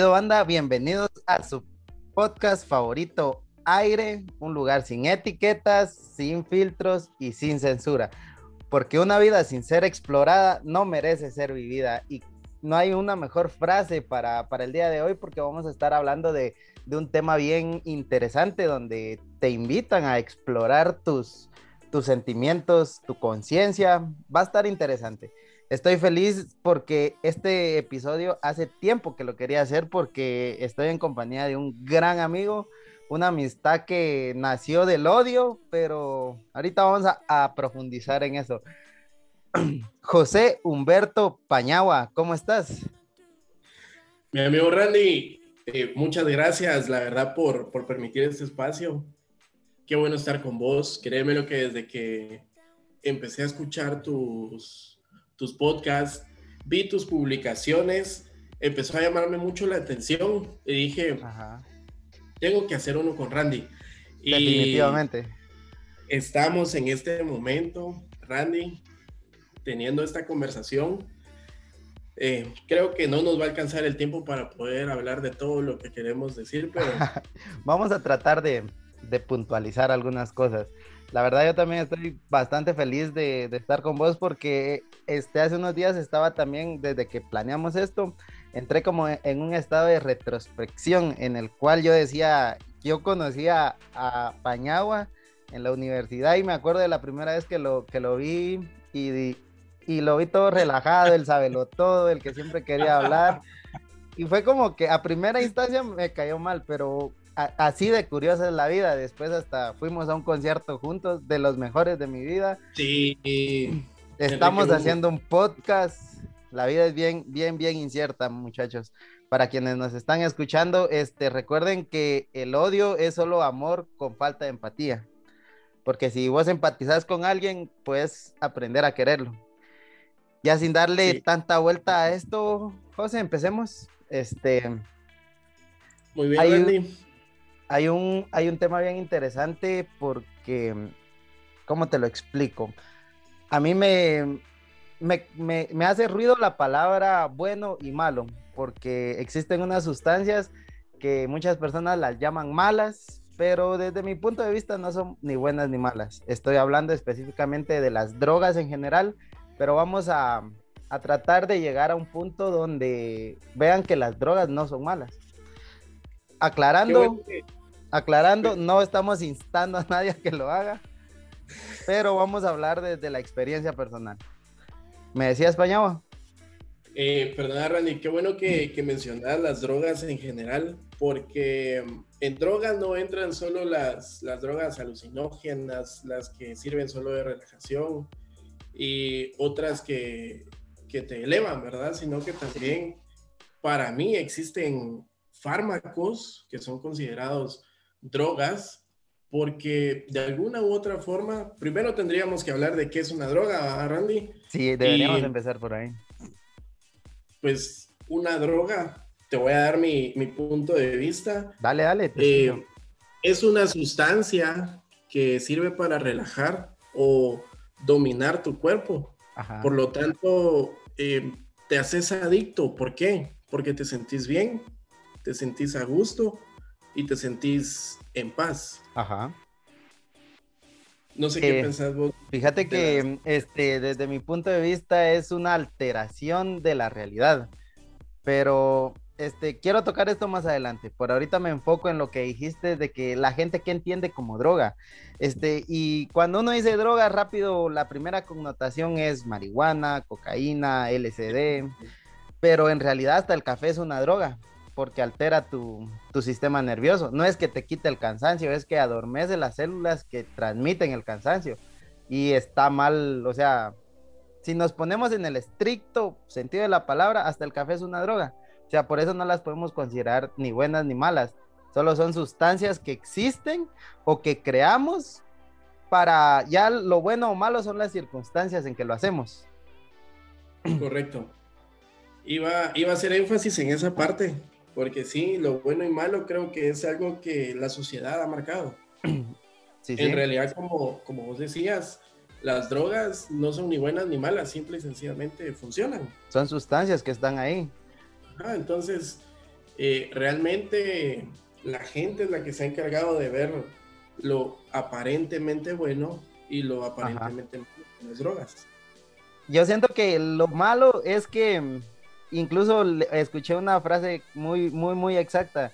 banda? Bienvenidos a su podcast favorito, Aire, un lugar sin etiquetas, sin filtros y sin censura. Porque una vida sin ser explorada no merece ser vivida. Y no hay una mejor frase para, para el día de hoy porque vamos a estar hablando de, de un tema bien interesante donde te invitan a explorar tus, tus sentimientos, tu conciencia. Va a estar interesante. Estoy feliz porque este episodio hace tiempo que lo quería hacer porque estoy en compañía de un gran amigo, una amistad que nació del odio, pero ahorita vamos a, profundizar en eso. José Humberto Pañagua, ¿cómo estás? Mi amigo Randy, eh, muchas gracias, la verdad, por, por permitir este espacio. Qué bueno estar con vos. Créeme lo que desde que empecé a escuchar tus, tus podcasts, vi tus publicaciones, empezó a llamarme mucho la atención y dije, Ajá. tengo que hacer uno con Randy. Definitivamente. Y estamos en este momento, Randy, teniendo esta conversación. Eh, creo que no nos va a alcanzar el tiempo para poder hablar de todo lo que queremos decir, pero... Vamos a tratar de, de puntualizar algunas cosas. La verdad yo también estoy bastante feliz de, estar con vos porque este, hace unos días estaba también, desde que planeamos esto, entré como en un estado de retrospección en el cual yo decía, yo conocía a Pañagua en la universidad y me acuerdo de la primera vez que lo, que lo vi y, y lo vi todo relajado, el sabelo todo, el que siempre quería hablar. Y fue como que a primera instancia me cayó mal, pero así de curiosa es la vida. Después hasta fuimos a un concierto juntos de los mejores de mi vida. Sí. Estamos haciendo un podcast. La vida es bien, bien, bien incierta, muchachos. Para quienes nos están escuchando, este, recuerden que el odio es solo amor con falta de empatía. Porque si vos empatizás con alguien, puedes aprender a quererlo. Ya sin darle sí. tanta vuelta a esto, José, empecemos. Este. Muy bien, hay, Randy hay un, hay un tema bien interesante porque, ¿cómo te lo explico? A mí me, me, me, me, hace ruido la palabra bueno y malo, porque existen unas sustancias que muchas personas las llaman malas, pero desde mi punto de vista no son ni buenas ni malas. Estoy hablando específicamente de las drogas en general, pero vamos a, a tratar de llegar a un punto donde vean que las drogas no son malas. Aclarando, aclarando, no estamos instando a nadie a que lo haga, pero vamos a hablar desde la experiencia personal. ¿Me decías, Pañaba? Eh, perdona, Randy, qué bueno que, que mencionas las drogas en general, porque en drogas no entran solo las, las drogas alucinógenas, las que sirven solo de relajación y otras que, que te elevan, ¿verdad? Sino que también para mí existen fármacos que son considerados drogas, porque de alguna u otra forma, primero tendríamos que hablar de qué es una droga, Randy. Sí, deberíamos y, empezar por ahí. Pues una droga, te voy a dar mi, mi punto de vista. Dale, dale. Eh, es una sustancia que sirve para relajar o dominar tu cuerpo. Ajá. Por lo tanto, eh, te haces adicto. ¿Por qué? porque te sentís bien, te sentís a gusto y te sentís en paz. Ajá. No sé qué Eh, pensás vos. Fíjate que este, desde mi punto de vista es una alteración de la realidad, pero este, quiero tocar esto más adelante. Por ahorita me enfoco en lo que dijiste de que la gente que entiende como droga. Este, y cuando uno dice droga, rápido, la primera connotación es marihuana, cocaína, LSD, pero en realidad hasta el café es una droga porque altera tu, tu sistema nervioso. No es que te quite el cansancio, es que adormece las células que transmiten el cansancio y está mal, o sea, si nos ponemos en el estricto sentido de la palabra, hasta el café es una droga. O sea, por eso no las podemos considerar ni buenas ni malas. Solo son sustancias que existen o que creamos para ya lo bueno o malo son las circunstancias en que lo hacemos. Correcto. Iba, iba a hacer énfasis en esa parte, porque sí, lo bueno y malo creo que es algo que la sociedad ha marcado. Sí, sí. En realidad, como, como vos decías, las drogas no son ni buenas ni malas, simple y sencillamente funcionan. Son sustancias que están ahí. Ah, entonces, eh, realmente la gente es la que se ha encargado de ver lo aparentemente bueno y lo aparentemente malo de las drogas. Yo siento que lo malo es que incluso escuché una frase muy, muy, muy exacta.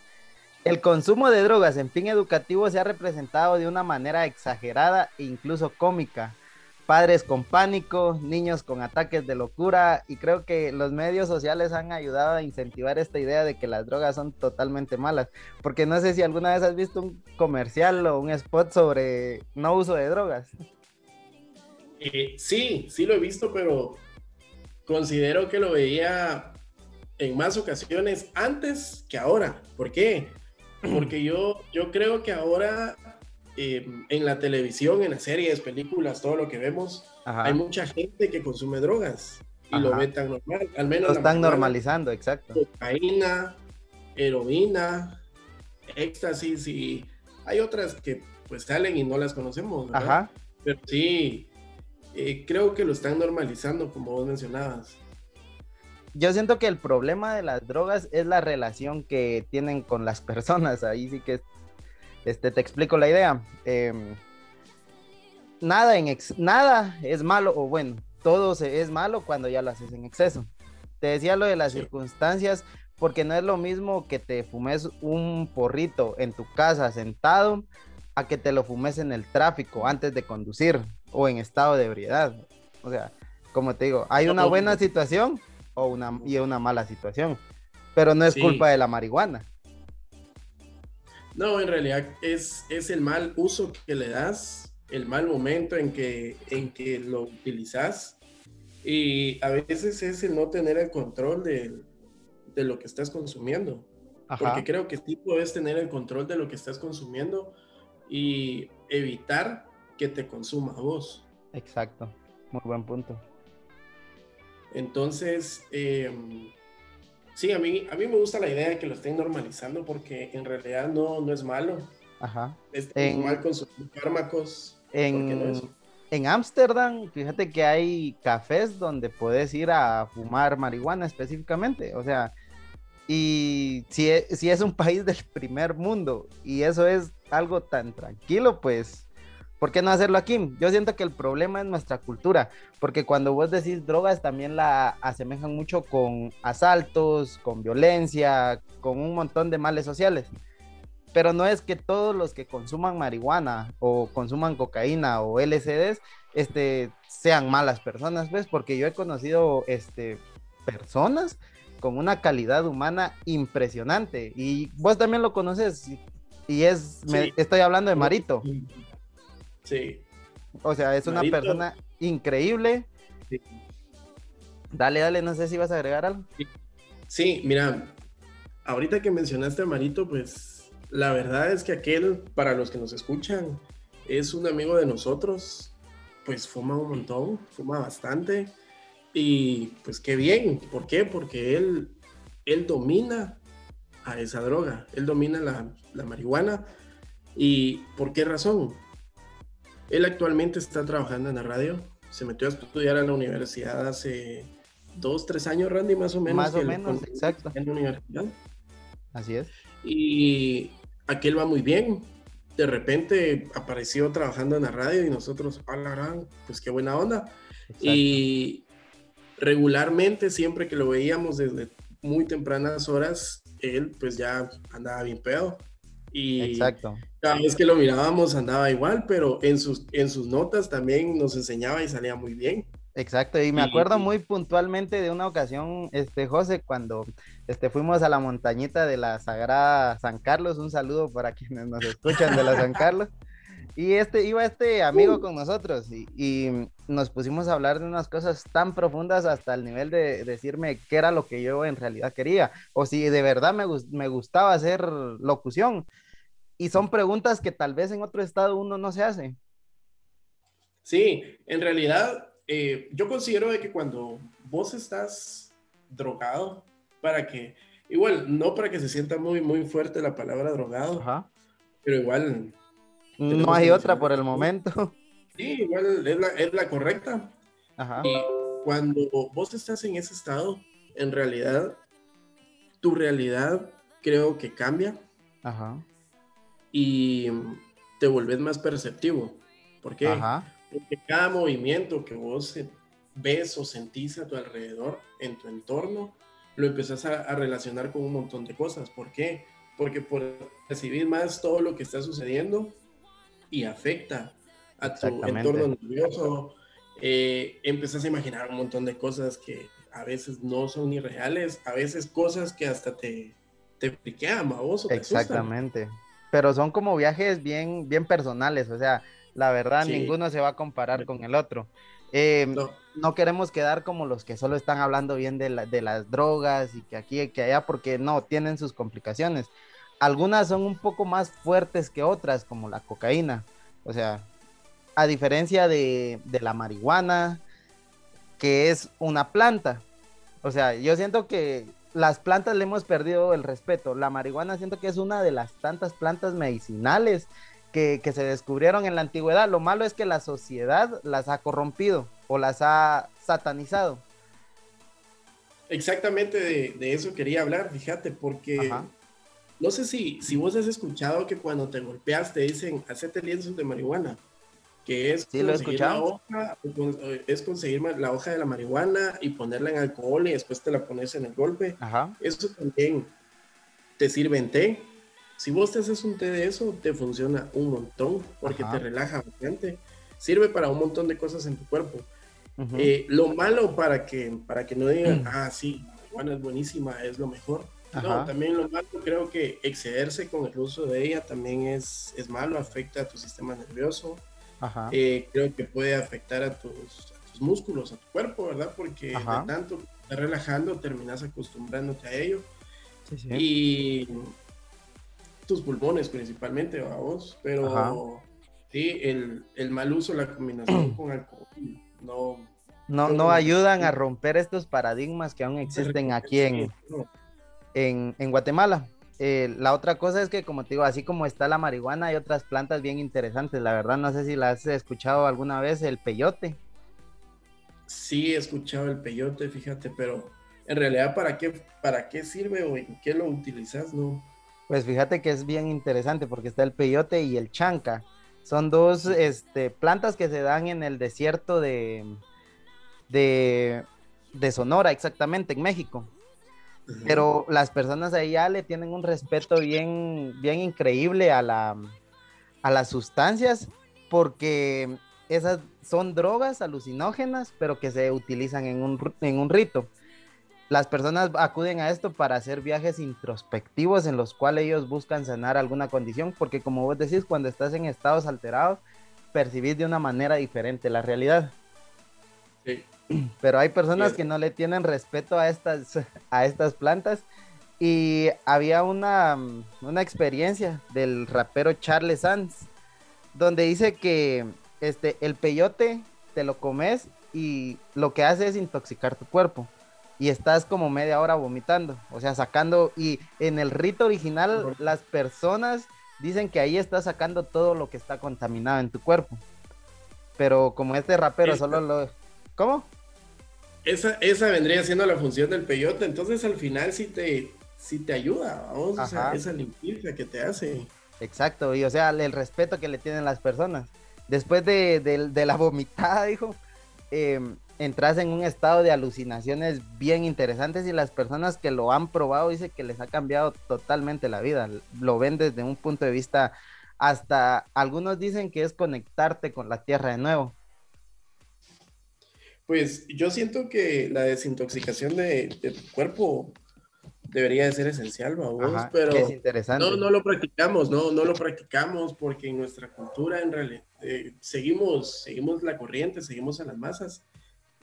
El consumo de drogas en fin educativo se ha representado de una manera exagerada e incluso cómica. Padres con pánico, niños con ataques de locura y creo que los medios sociales han ayudado a incentivar esta idea de que las drogas son totalmente malas. Porque no sé si alguna vez has visto un comercial o un spot sobre no uso de drogas. Eh, sí, sí lo he visto, pero considero que lo veía en más ocasiones antes que ahora. ¿Por qué? Porque yo, yo creo que ahora eh, en la televisión, en las series, películas, todo lo que vemos, Ajá. hay mucha gente que consume drogas y lo Ajá. ve tan normal. Al menos Lo están normalizando, exacto. Cocaína, heroína, éxtasis y hay otras que pues salen y no las conocemos. ¿verdad? Ajá. Pero sí, eh, creo que lo están normalizando, como vos mencionabas. Yo siento que el problema de las drogas es la relación que tienen con las personas. Ahí sí que este, te explico la idea. Em, nada, en ex- nada es malo o bueno, todo se- es malo cuando ya lo haces en exceso. Te decía lo de las Sí. circunstancias porque no es lo mismo que te fumes un porrito en tu casa sentado a que te lo fumes en el tráfico antes de conducir o en estado de ebriedad. O sea, como te digo, hay una buena situación o una, y una mala situación, pero no es Sí. culpa de la marihuana. No, en realidad es, es el mal uso que le das, el mal momento en que, en que lo utilizas y a veces es el no tener el control de, de lo que estás consumiendo. Ajá. Porque creo que sí puedes tener el control de lo que estás consumiendo y evitar que te consuma a vos. Exacto, muy buen punto. Entonces, eh, sí, a mí, a mí me gusta la idea de que lo estén normalizando porque en realidad no, no es malo. Ajá. Es En- normal consumir fármacos. ¿por qué no En, es? en Ámsterdam, fíjate que hay cafés donde puedes ir a fumar marihuana específicamente. O sea, y si es, si es un país del primer mundo y eso es algo tan tranquilo, pues, ¿por qué no hacerlo aquí? Yo siento que el problema es nuestra cultura, porque cuando vos decís drogas también la asemejan mucho con asaltos, con violencia, con un montón de males sociales. Pero no es que todos los que consuman marihuana o consuman cocaína o LSDs este, sean malas personas, pues, porque yo he conocido este, personas con una calidad humana impresionante. Y vos también lo conoces. y- es, me- estoy hablando de Marito. Sí. O sea, es una Marito. persona increíble. Sí. Dale, dale, no sé si vas a agregar algo. Sí, mira, ahorita que mencionaste a Marito, pues la verdad es que aquel, para los que nos escuchan, es un amigo de nosotros, pues fuma un montón, fuma bastante y pues qué bien, ¿por qué? Porque él, él domina a esa droga, él domina la, la marihuana y ¿por qué razón? Él actualmente está trabajando en la radio, se metió a estudiar a la universidad hace dos, tres años, Randy, más o menos. Más o menos, exacto. En la universidad. Así es. Y aquel va muy bien. De repente apareció trabajando en la radio y nosotros, a la gran, pues qué buena onda. Y regularmente, siempre que lo veíamos desde muy tempranas horas, él pues ya andaba bien pedo. Y Exacto. cada vez que lo mirábamos andaba igual, pero en sus, en sus notas también nos enseñaba y salía muy bien. Exacto, y me acuerdo muy puntualmente de una ocasión, este José, cuando este, fuimos a la montañita de la Sagrada San Carlos, un saludo para quienes nos escuchan de la San Carlos, y este iba este amigo con nosotros y, nos pusimos a hablar de unas cosas tan profundas hasta el nivel de decirme qué era lo que yo en realidad quería, o si de verdad me, me gustaba hacer locución. Y son preguntas que tal vez en otro estado uno no se hace. Sí, en realidad eh, yo considero de que cuando vos estás drogado, para que, igual, no para que se sienta muy, muy fuerte la palabra drogado, pero igual... No hay otra por el momento. Sí, igual es la, es la correcta. Ajá. Y cuando vos estás en ese estado, en realidad, tu realidad creo que cambia. Ajá. Y te vuelves más perceptivo. ¿Por qué? Ajá porque cada movimiento que vos ves o sentís a tu alrededor, en tu entorno, lo empezás a, relacionar con un montón de cosas. ¿Por qué? Porque por recibir más todo lo que está sucediendo y afecta a tu entorno nervioso, eh, empezás a imaginar un montón de cosas que a veces no son ni reales, a veces cosas que hasta te, te friquean, vos, o te Exactamente. Pero son como viajes bien, bien personales, o sea, la verdad, ninguno se va a comparar con el otro. Em, no. queremos quedar como los que solo están hablando bien de, las drogas y que aquí y que allá, porque no, tienen sus complicaciones. Algunas son un poco más fuertes que otras, como la cocaína. O sea, a diferencia de, de la marihuana, que es una planta. O sea, yo siento que las plantas le hemos perdido el respeto. La marihuana siento que es una de las tantas plantas medicinales que, se descubrieron en la antigüedad. Lo malo es que la sociedad las ha corrompido o las ha satanizado. Exactamente de, eso quería hablar, fíjate, porque no sé si, si vos has escuchado que cuando te golpeas te dicen, hacete lienzos de marihuana, que es, sí, lo he escuchado. es conseguir la hoja de la marihuana y ponerla en alcohol y después te la pones en el golpe. Eso también te sirve en té, si vos te haces un té de eso, te funciona un montón porque te relaja bastante. Sirve para un montón de cosas en tu cuerpo. Eh, lo malo para que, para que no digan, ah, sí, la marihuana es buenísima, es lo mejor. No, también lo malo creo que excederse con el uso de ella también es, es malo, afecta a tu sistema nervioso. Eh, creo que puede afectar a tus, músculos, a tu cuerpo, ¿verdad? Porque de tanto que estás relajando, terminas acostumbrándote a ello. Y tus pulmones principalmente, vos, pero sí, el, el, mal uso, la combinación con alcohol, no... No, no ayudan a romper estos paradigmas que aún existen aquí en, en, en Guatemala. Eh, la otra cosa es que, como te digo, así como está la marihuana, hay otras plantas bien interesantes. La verdad, no sé si las has escuchado alguna vez, el peyote. Sí, he escuchado el peyote, fíjate, pero en realidad, ¿para qué, para qué sirve o en qué lo utilizas? No, pues fíjate que es bien interesante porque está el peyote y el chanca. Son dos este, plantas que se dan en el desierto de, de, Sonora, exactamente, en México. Pero las personas allá le tienen un respeto bien, bien increíble a, la, a las sustancias porque esas son drogas alucinógenas, pero que se utilizan en un, en un rito las personas acuden a esto para hacer viajes introspectivos en los cuales ellos buscan sanar alguna condición, porque como vos decís, cuando estás en estados alterados, percibís de una manera diferente la realidad. Sí. Pero hay personas que no le tienen respeto a estas, a estas plantas. Y había una, una experiencia del rapero Charles Sands, donde dice que este, el peyote te lo comes y lo que hace es intoxicar tu cuerpo y estás como media hora vomitando, o sea, sacando, y en el rito original las personas dicen que ahí estás sacando todo lo que está contaminado en tu cuerpo. Pero como este rapero solo lo... ¿Cómo? Esa, esa vendría siendo la función del peyote, entonces al final sí te, sí te ayuda, vamos, o sea, esa limpieza que te hace. Exacto, y o sea, el respeto que le tienen las personas. Después de, de la vomitada, dijo, eh, entras en un estado de alucinaciones bien interesantes y las personas que lo han probado dicen que les ha cambiado totalmente la vida. Lo ven desde un punto de vista hasta algunos dicen que es conectarte con la tierra de nuevo. Pues yo siento que la desintoxicación de, tu cuerpo debería de ser esencial, vamos, pero No, no lo practicamos, no, no lo practicamos porque en nuestra cultura en realidad eh, seguimos, seguimos la corriente, seguimos a las masas.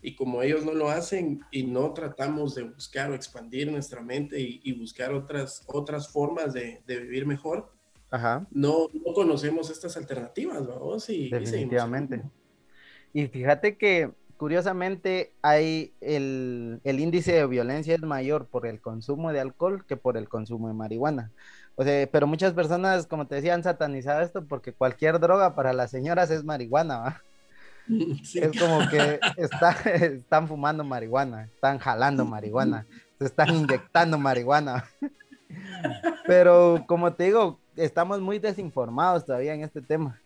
Y como ellos no lo hacen y no tratamos de buscar o expandir nuestra mente y, buscar otras, otras formas de, vivir mejor, No, no conocemos estas alternativas, vamos. Y, Definitivamente. Y, fíjate que curiosamente hay el, el, índice de violencia es mayor por el consumo de alcohol que por el consumo de marihuana. O sea, pero muchas personas, como te decía, han satanizado esto porque cualquier droga para las señoras es marihuana, ¿va? Es como que están fumando marihuana, están jalando marihuana, se están inyectando marihuana. Pero como te digo, estamos muy desinformados todavía en este tema.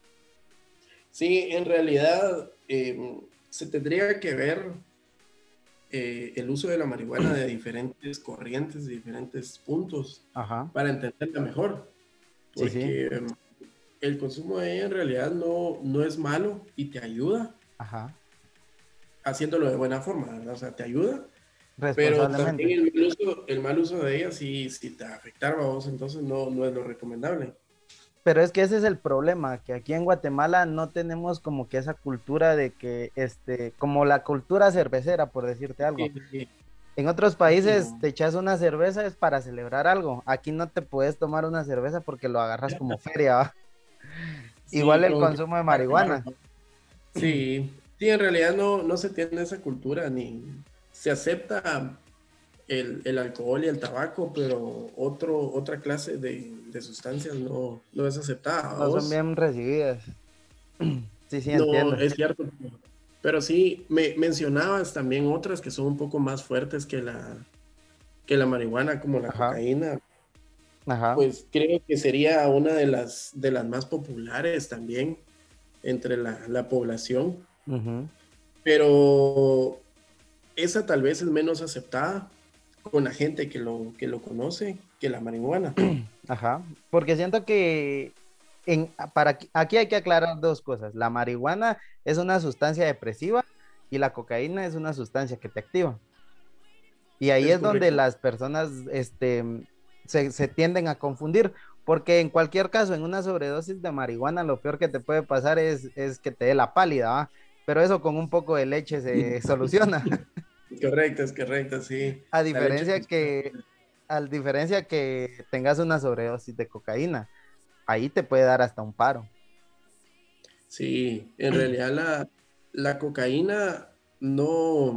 Sí, en realidad em, se tendría que ver eh, el uso de la marihuana de diferentes corrientes, de diferentes puntos, para entenderla mejor. Porque em, el consumo de ella en realidad no, no es malo y te ayuda. Ajá. Haciéndolo de buena forma, ¿verdad? O sea, te ayuda. Pero también el mal, uso, el mal uso de ella sí, sí te afectaba a vos, entonces no, no es lo recomendable. Pero es que ese es el problema, que aquí en Guatemala no tenemos como que esa cultura de que, este, como la cultura cervecera, por decirte algo. En otros países te echas una cerveza es para celebrar algo. Aquí no te puedes tomar una cerveza porque lo agarras como feria. ¿va? Igual el consumo de marihuana. Sí, sí, en realidad no, no se tiene esa cultura, ni se acepta el, alcohol y el tabaco, pero otro, otra clase de, sustancias no, no, es aceptada. No son bien recibidas. Sí, sí, entiendo. Es cierto. Pero sí, me mencionabas también otras que son un poco más fuertes que la, que la marihuana, como la cocaína. Pues creo que sería una de las, de las más populares también entre la, población. Pero esa tal vez es menos aceptada con la gente que lo, que lo conoce que la marihuana. Ajá, porque siento que en, para, aquí hay que aclarar dos cosas. La marihuana es una sustancia depresiva y la cocaína es una sustancia que te activa. Y ahí es, donde las personas este, se, tienden a confundir, porque en cualquier caso, en una sobredosis de marihuana, lo peor que te puede pasar es, es que te dé la pálida, pero eso con un poco de leche se soluciona. Correcto, es correcto, sí. A diferencia que, a diferencia que tengas una sobredosis de cocaína, ahí te puede dar hasta un paro. Sí, en realidad la, la cocaína no,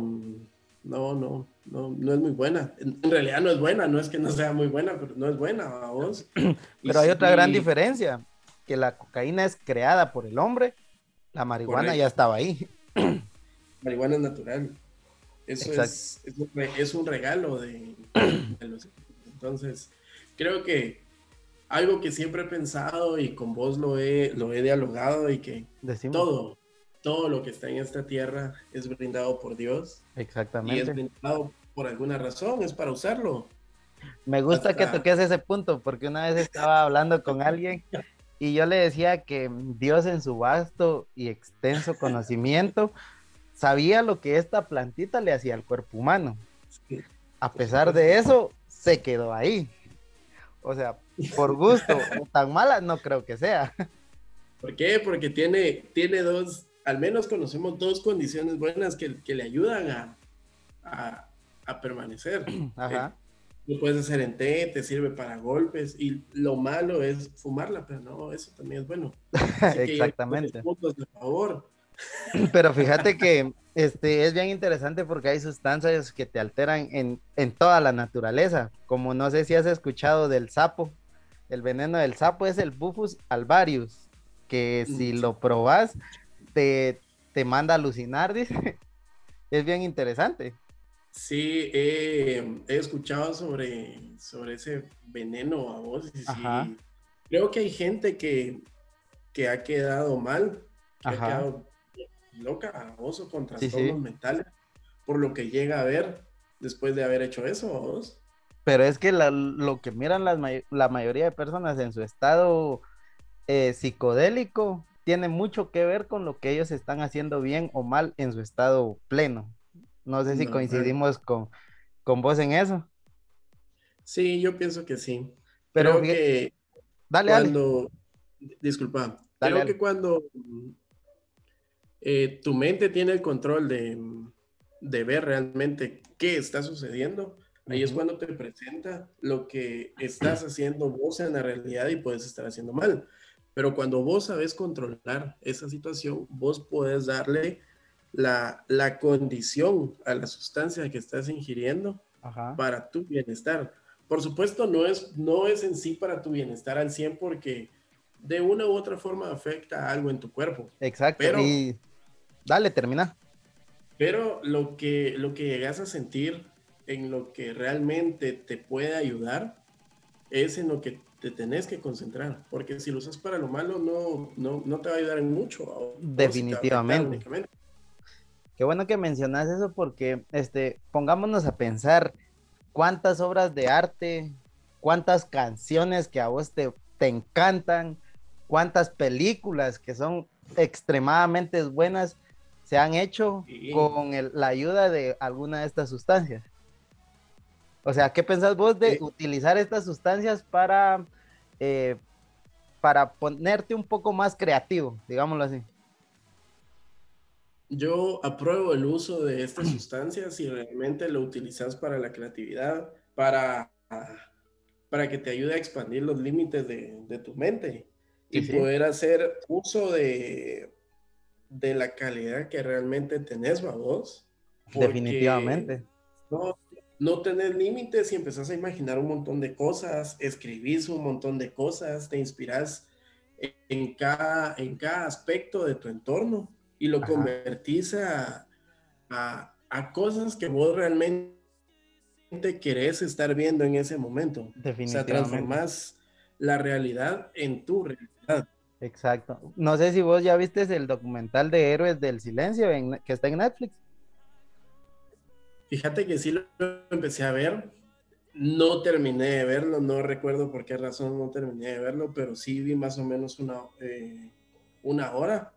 no, no, no, no es muy buena. En, realidad no es buena, no es que no sea muy buena, pero no es buena, vos. Pero hay otra gran diferencia, que la cocaína es creada por el hombre, la marihuana ya estaba ahí. Marihuana es natural. Eso es, es, un, regalo de, los... Entonces, creo que algo que siempre he pensado y con vos lo he, lo he dialogado y que todo, todo lo que está en esta tierra es brindado por Dios. Exactamente. Y es brindado por alguna razón, es para usarlo. Me gusta que toques ese punto, porque una vez estaba hablando con alguien y yo le decía que Dios en su vasto y extenso conocimiento sabía lo que esta plantita le hacía al cuerpo humano. A pesar de eso, se quedó ahí. O sea, por gusto, tan mala no creo que sea. ¿Por qué? Porque tiene, tiene dos, al menos conocemos dos condiciones buenas que, le ayudan a, permanecer. Ajá. lo puedes hacer en té, te sirve para golpes y lo malo es fumarla, pero no, eso también es bueno. Exactamente. favor. Pero fíjate que este es bien interesante porque hay sustancias que te alteran en, en, toda la naturaleza, como no sé si has escuchado del sapo. El veneno del sapo es el Bufus alvarius, que si lo probas te, te manda a alucinar, dice. es bien interesante. Sí, he escuchado sobre, sobre ese veneno a vos. Sí, creo que hay gente que, que ha quedado mal, que ha quedado loca a vos o con trastornos mentales por lo que llega a ver después de haber hecho eso vos. Pero es que lo que miran la mayoría de personas en su estado eh, psicodélico tiene mucho que ver con lo que ellos están haciendo bien o mal en su estado pleno. No sé si coincidimos con, con vos en eso. Sí, yo pienso que sí. Pero creo que dale, cuando, disculpa, creo que cuando eh, tu mente tiene el control de, de, ver realmente qué está sucediendo, ahí es cuando te presenta lo que estás haciendo vos en la realidad y puedes estar haciendo mal. Pero cuando vos sabes controlar esa situación, vos puedes darle la, la condición a la sustancia que estás ingiriendo para tu bienestar. Por supuesto, no es, no es en sí para tu bienestar al 100 porque de una u otra forma afecta algo en tu cuerpo. Exacto. Pero, y dale, termina. Pero lo que, lo que llegas a sentir en lo que realmente te puede ayudar es en lo que te tenés que concentrar, porque si lo usas para lo malo, no, no, no te va a ayudar en mucho. Definitivamente. Qué bueno que mencionas eso porque, este, pongámonos a pensar cuántas obras de arte, cuántas canciones que a vos te, te encantan, cuántas películas que son extremadamente buenas se han hecho con la ayuda de alguna de estas sustancias. O sea, ¿qué pensás vos de utilizar estas sustancias para, eh, para ponerte un poco más creativo, digámoslo así? Yo apruebo el uso de estas sustancias si realmente lo utilizas para la creatividad, para, para que te ayude a expandir los límites de, tu mente y poder hacer uso de, de la calidad que realmente tenés, vos. Definitivamente. No, no tenés límites y empezás a imaginar un montón de cosas, escribís un montón de cosas, te inspiras en cada, en cada aspecto de tu entorno y lo convertís a, a, cosas que vos realmente querés estar viendo en ese momento. Definitivamente. O sea, transformás la realidad en tu realidad. Exacto. No sé si vos ya viste el documental de Héroes del Silencio que está en Netflix. Fíjate que sí lo empecé a ver. No terminé de verlo, no recuerdo por qué razón no terminé de verlo, pero sí vi más o menos una, eh, una hora.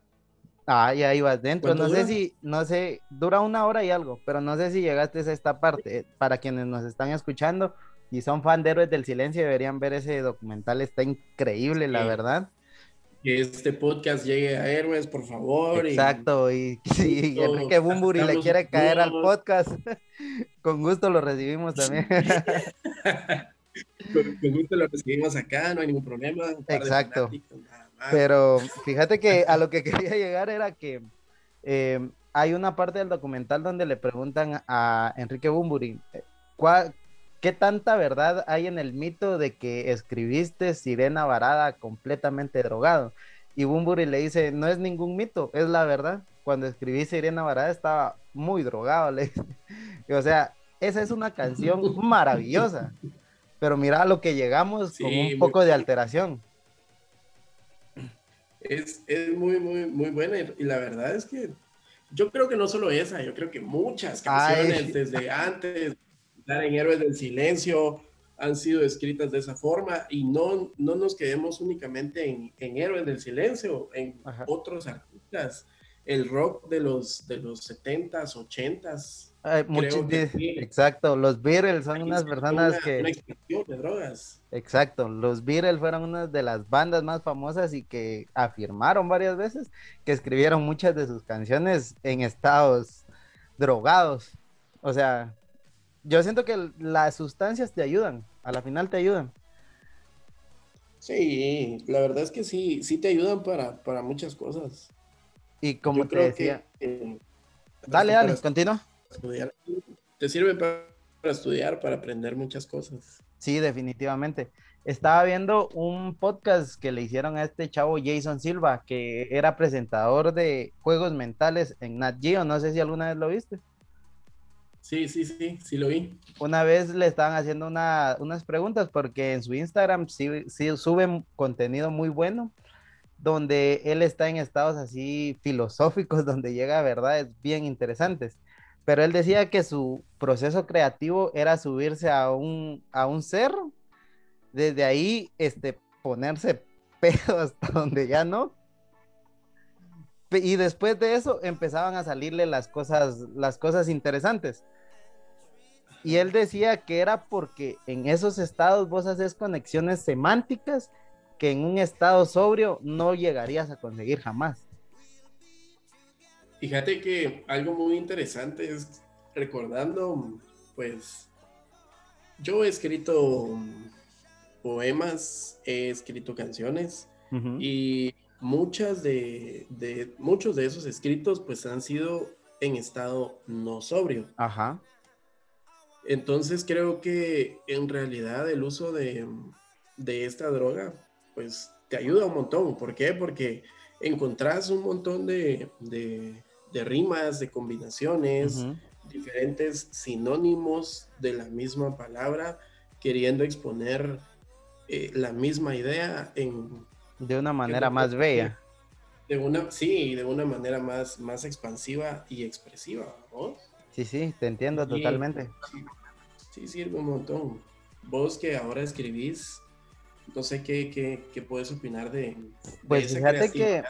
Ah, ya ibas dentro. No sé si, no sé, dura una hora y algo, pero no sé si llegaste a esta parte. Para quienes nos están escuchando y son fan de Héroes del Silencio, deberían ver ese documental. Está increíble, la verdad que este podcast llegue a héroes, por favor. Exacto, y, si Enrique Bumburi le quiere caer al podcast, con gusto lo recibimos también. con, gusto lo recibimos acá, no hay ningún problema. Exacto. Pero fíjate que a lo que quería llegar era que eh, hay una parte del documental donde le preguntan a Enrique Bumburi, eh, ¿qué tanta verdad hay en el mito de que escribiste Sirena Varada completamente drogado? Y Bumburi le dice, no es ningún mito, es la verdad. Cuando escribí Sirena Varada estaba muy drogado, le O sea, esa es una canción maravillosa. Pero mira lo que llegamos con un poco de alteración. Es, muy, muy, muy buena. Y la verdad es que yo creo que no solo esa, yo creo que muchas canciones desde antes, en Héroes del Silencio han sido escritas de esa forma y no, no nos quedemos únicamente en, en Héroes del Silencio, en otros artistas. El rock de los, de los 70s, 80s. exacto, los Beatles son unas personas que... Una de drogas. Exacto, los Beatles fueron una de las bandas más famosas y que afirmaron varias veces que escribieron muchas de sus canciones en estados drogados. O sea, yo siento que las sustancias te ayudan, a la final te ayudan. Sí, la verdad es que sí, sí te ayudan para, muchas cosas. Y como te decía, dale, dale, continúa. Te sirve para, para estudiar, para aprender muchas cosas. Sí, definitivamente. Estaba viendo un podcast que le hicieron a este chavo Jason Silva, que era presentador de juegos mentales en Nat Geo. No sé si alguna vez lo viste. Sí, sí, sí, sí lo vi. Una vez le estaban haciendo unas preguntas porque en su Instagram sí, sí sube contenido muy bueno, donde él está en estados así filosóficos, donde llega a verdades bien interesantes. Pero él decía que su proceso creativo era subirse a un, a un cerro, desde ahí este, ponerse pedo hasta donde ya no, y después de eso empezaban a salirle las cosas, las cosas interesantes. Y él decía que era porque en esos estados vos haces conexiones semánticas que en un estado sobrio no llegarías a conseguir jamás. Fíjate que algo muy interesante es recordando, pues, yo he escrito poemas, he escrito canciones y muchas de, de, muchos de esos escritos pues han sido en estado no sobrio. Ajá. Entonces creo que en realidad el uso de, esta droga, pues te ayuda un montón. ¿Por qué? Porque encontrás un montón de, rimas, de combinaciones, diferentes sinónimos de la misma palabra, queriendo exponer eh, la misma idea en... De una manera más bella. De una, sí, de una manera más, más expansiva y expresiva, ¿no? Sí, sí, te entiendo totalmente. Sí, sirve un montón. Vos que ahora escribís, no sé qué, qué, puedes opinar de, pues fíjate que,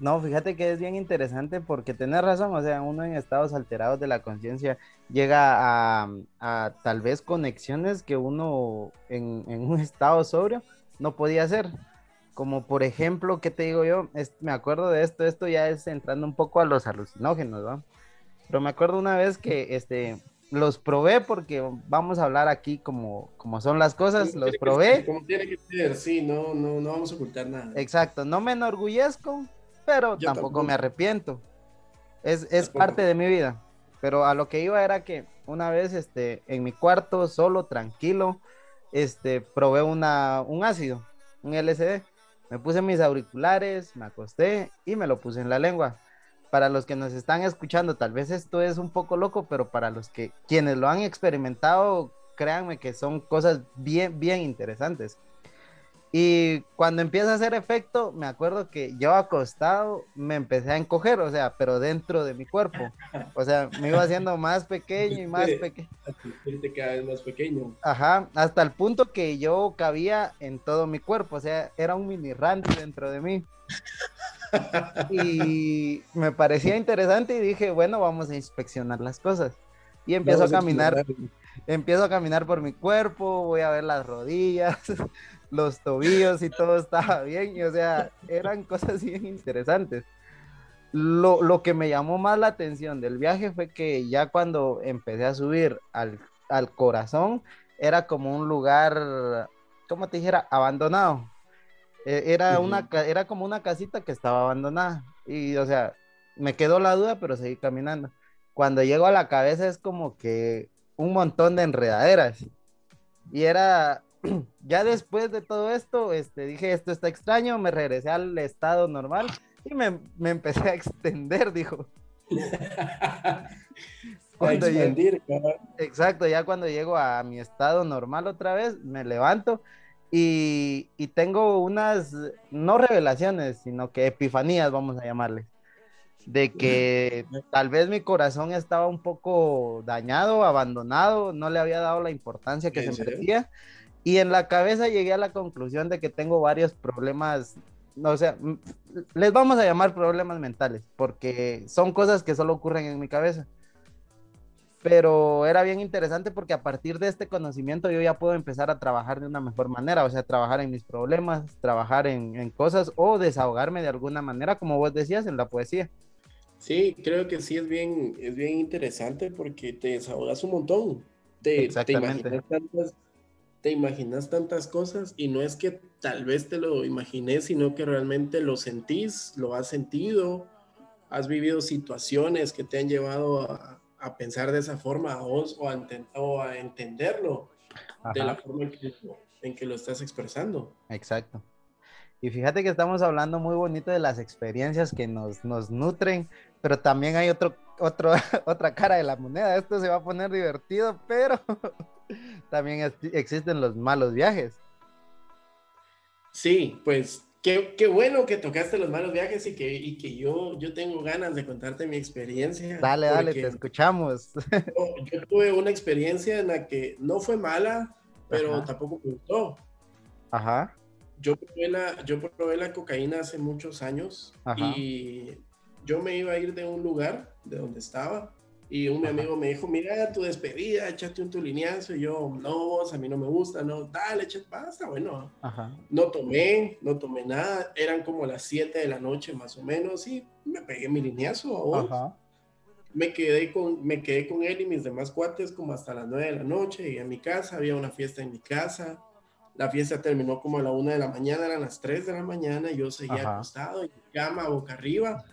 No, fíjate que es bien interesante porque tenés razón, o sea, uno en estados alterados de la conciencia llega a, tal vez conexiones que uno en, un estado sobrio no podía hacer. Como por ejemplo, ¿qué te digo yo? me acuerdo de esto, esto ya es entrando un poco a los alucinógenos, ¿no? Pero me acuerdo una vez que este, los probé porque vamos a hablar aquí como, como son las cosas, los probé. como tiene que ser, sí, no, no, no vamos a ocultar nada. Exacto, no me enorgullezco, pero tampoco, me arrepiento. Es, es parte de mi vida. Pero a lo que iba era que una vez este, en mi cuarto, solo, tranquilo, este, probé una, un ácido, un LSD. Me puse mis auriculares, me acosté y me lo puse en la lengua para los que nos están escuchando, tal vez esto es un poco loco, pero para los que quienes lo han experimentado, créanme que son cosas bien, bien interesantes. Y cuando empieza a hacer efecto, me acuerdo que yo acostado me empecé a encoger, o sea, pero dentro de mi cuerpo. O sea, me iba haciendo más pequeño y más pequeño. cada vez más pequeño. Ajá, hasta el punto que yo cabía en todo mi cuerpo, o sea, era un mini Randy dentro de mí y me parecía interesante y dije, bueno, vamos a inspeccionar las cosas. Y empiezo a caminar, empiezo a caminar por mi cuerpo, voy a ver las rodillas, los tobillos y todo estaba bien. Y, o sea, eran cosas bien interesantes. Lo, lo, que me llamó más la atención del viaje fue que ya cuando empecé a subir al, al corazón, era como un lugar, como te dijera, abandonado era, una, era como una casita que estaba abandonada. Y, o sea, me quedó la duda, pero seguí caminando. Cuando llego a la cabeza es como que un montón de enredaderas. Y era, ya después de todo esto, este, dije, esto está extraño, me regresé al estado normal y me, me empecé a extender, dijo. cuando exacto, ya cuando llego a mi estado normal otra vez, me levanto y, tengo unas, no revelaciones, sino que epifanías, vamos a llamarle, de que tal vez mi corazón estaba un poco dañado, abandonado, no le había dado la importancia que se merecía. Y en la cabeza llegué a la conclusión de que tengo varios problemas, o sea, les vamos a llamar problemas mentales, porque son cosas que solo ocurren en mi cabeza pero era bien interesante porque a partir de este conocimiento yo ya puedo empezar a trabajar de una mejor manera, o sea, trabajar en mis problemas, trabajar en, cosas o desahogarme de alguna manera, como vos decías, en la poesía. Sí, creo que sí es bien, es bien interesante porque te desahogas un montón. Te, te, imaginas tantas, te imaginas tantas cosas y no es que tal vez te lo imagines, sino que realmente lo sentís, lo has sentido, has vivido situaciones que te han llevado a, a pensar de esa forma a vos o a, a entenderlo de la forma en que, lo estás expresando. Exacto. Y fíjate que estamos hablando muy bonito de las experiencias que nos, nos nutren, pero también hay otro otro, otra cara de la moneda. Esto se va a poner divertido, pero también existen los malos viajes. Sí, pues qué, qué, bueno que tocaste los malos viajes y que, y que yo, yo tengo ganas de contarte mi experiencia. Dale, dale, te escuchamos. Yo, tuve una experiencia en la que no fue mala, pero tampoco me gustó. Ajá. Yo probé, la, yo probé la cocaína hace muchos años y yo me iba a ir de un lugar de donde estaba y un amigo me dijo, mira tu despedida, échate un tulineazo. Y yo, no, a mí no me gusta, no, dale, échate, basta, bueno. No tomé, no tomé nada, eran como las 7 de la noche más o menos y me pegué mi lineazo. Me quedé, con, me quedé con él y mis demás cuates como hasta las 9 de la noche y en mi casa, había una fiesta en mi casa. La fiesta terminó como a la 1 de la mañana, eran las 3 de la mañana, yo seguía acostado en cama, boca arriba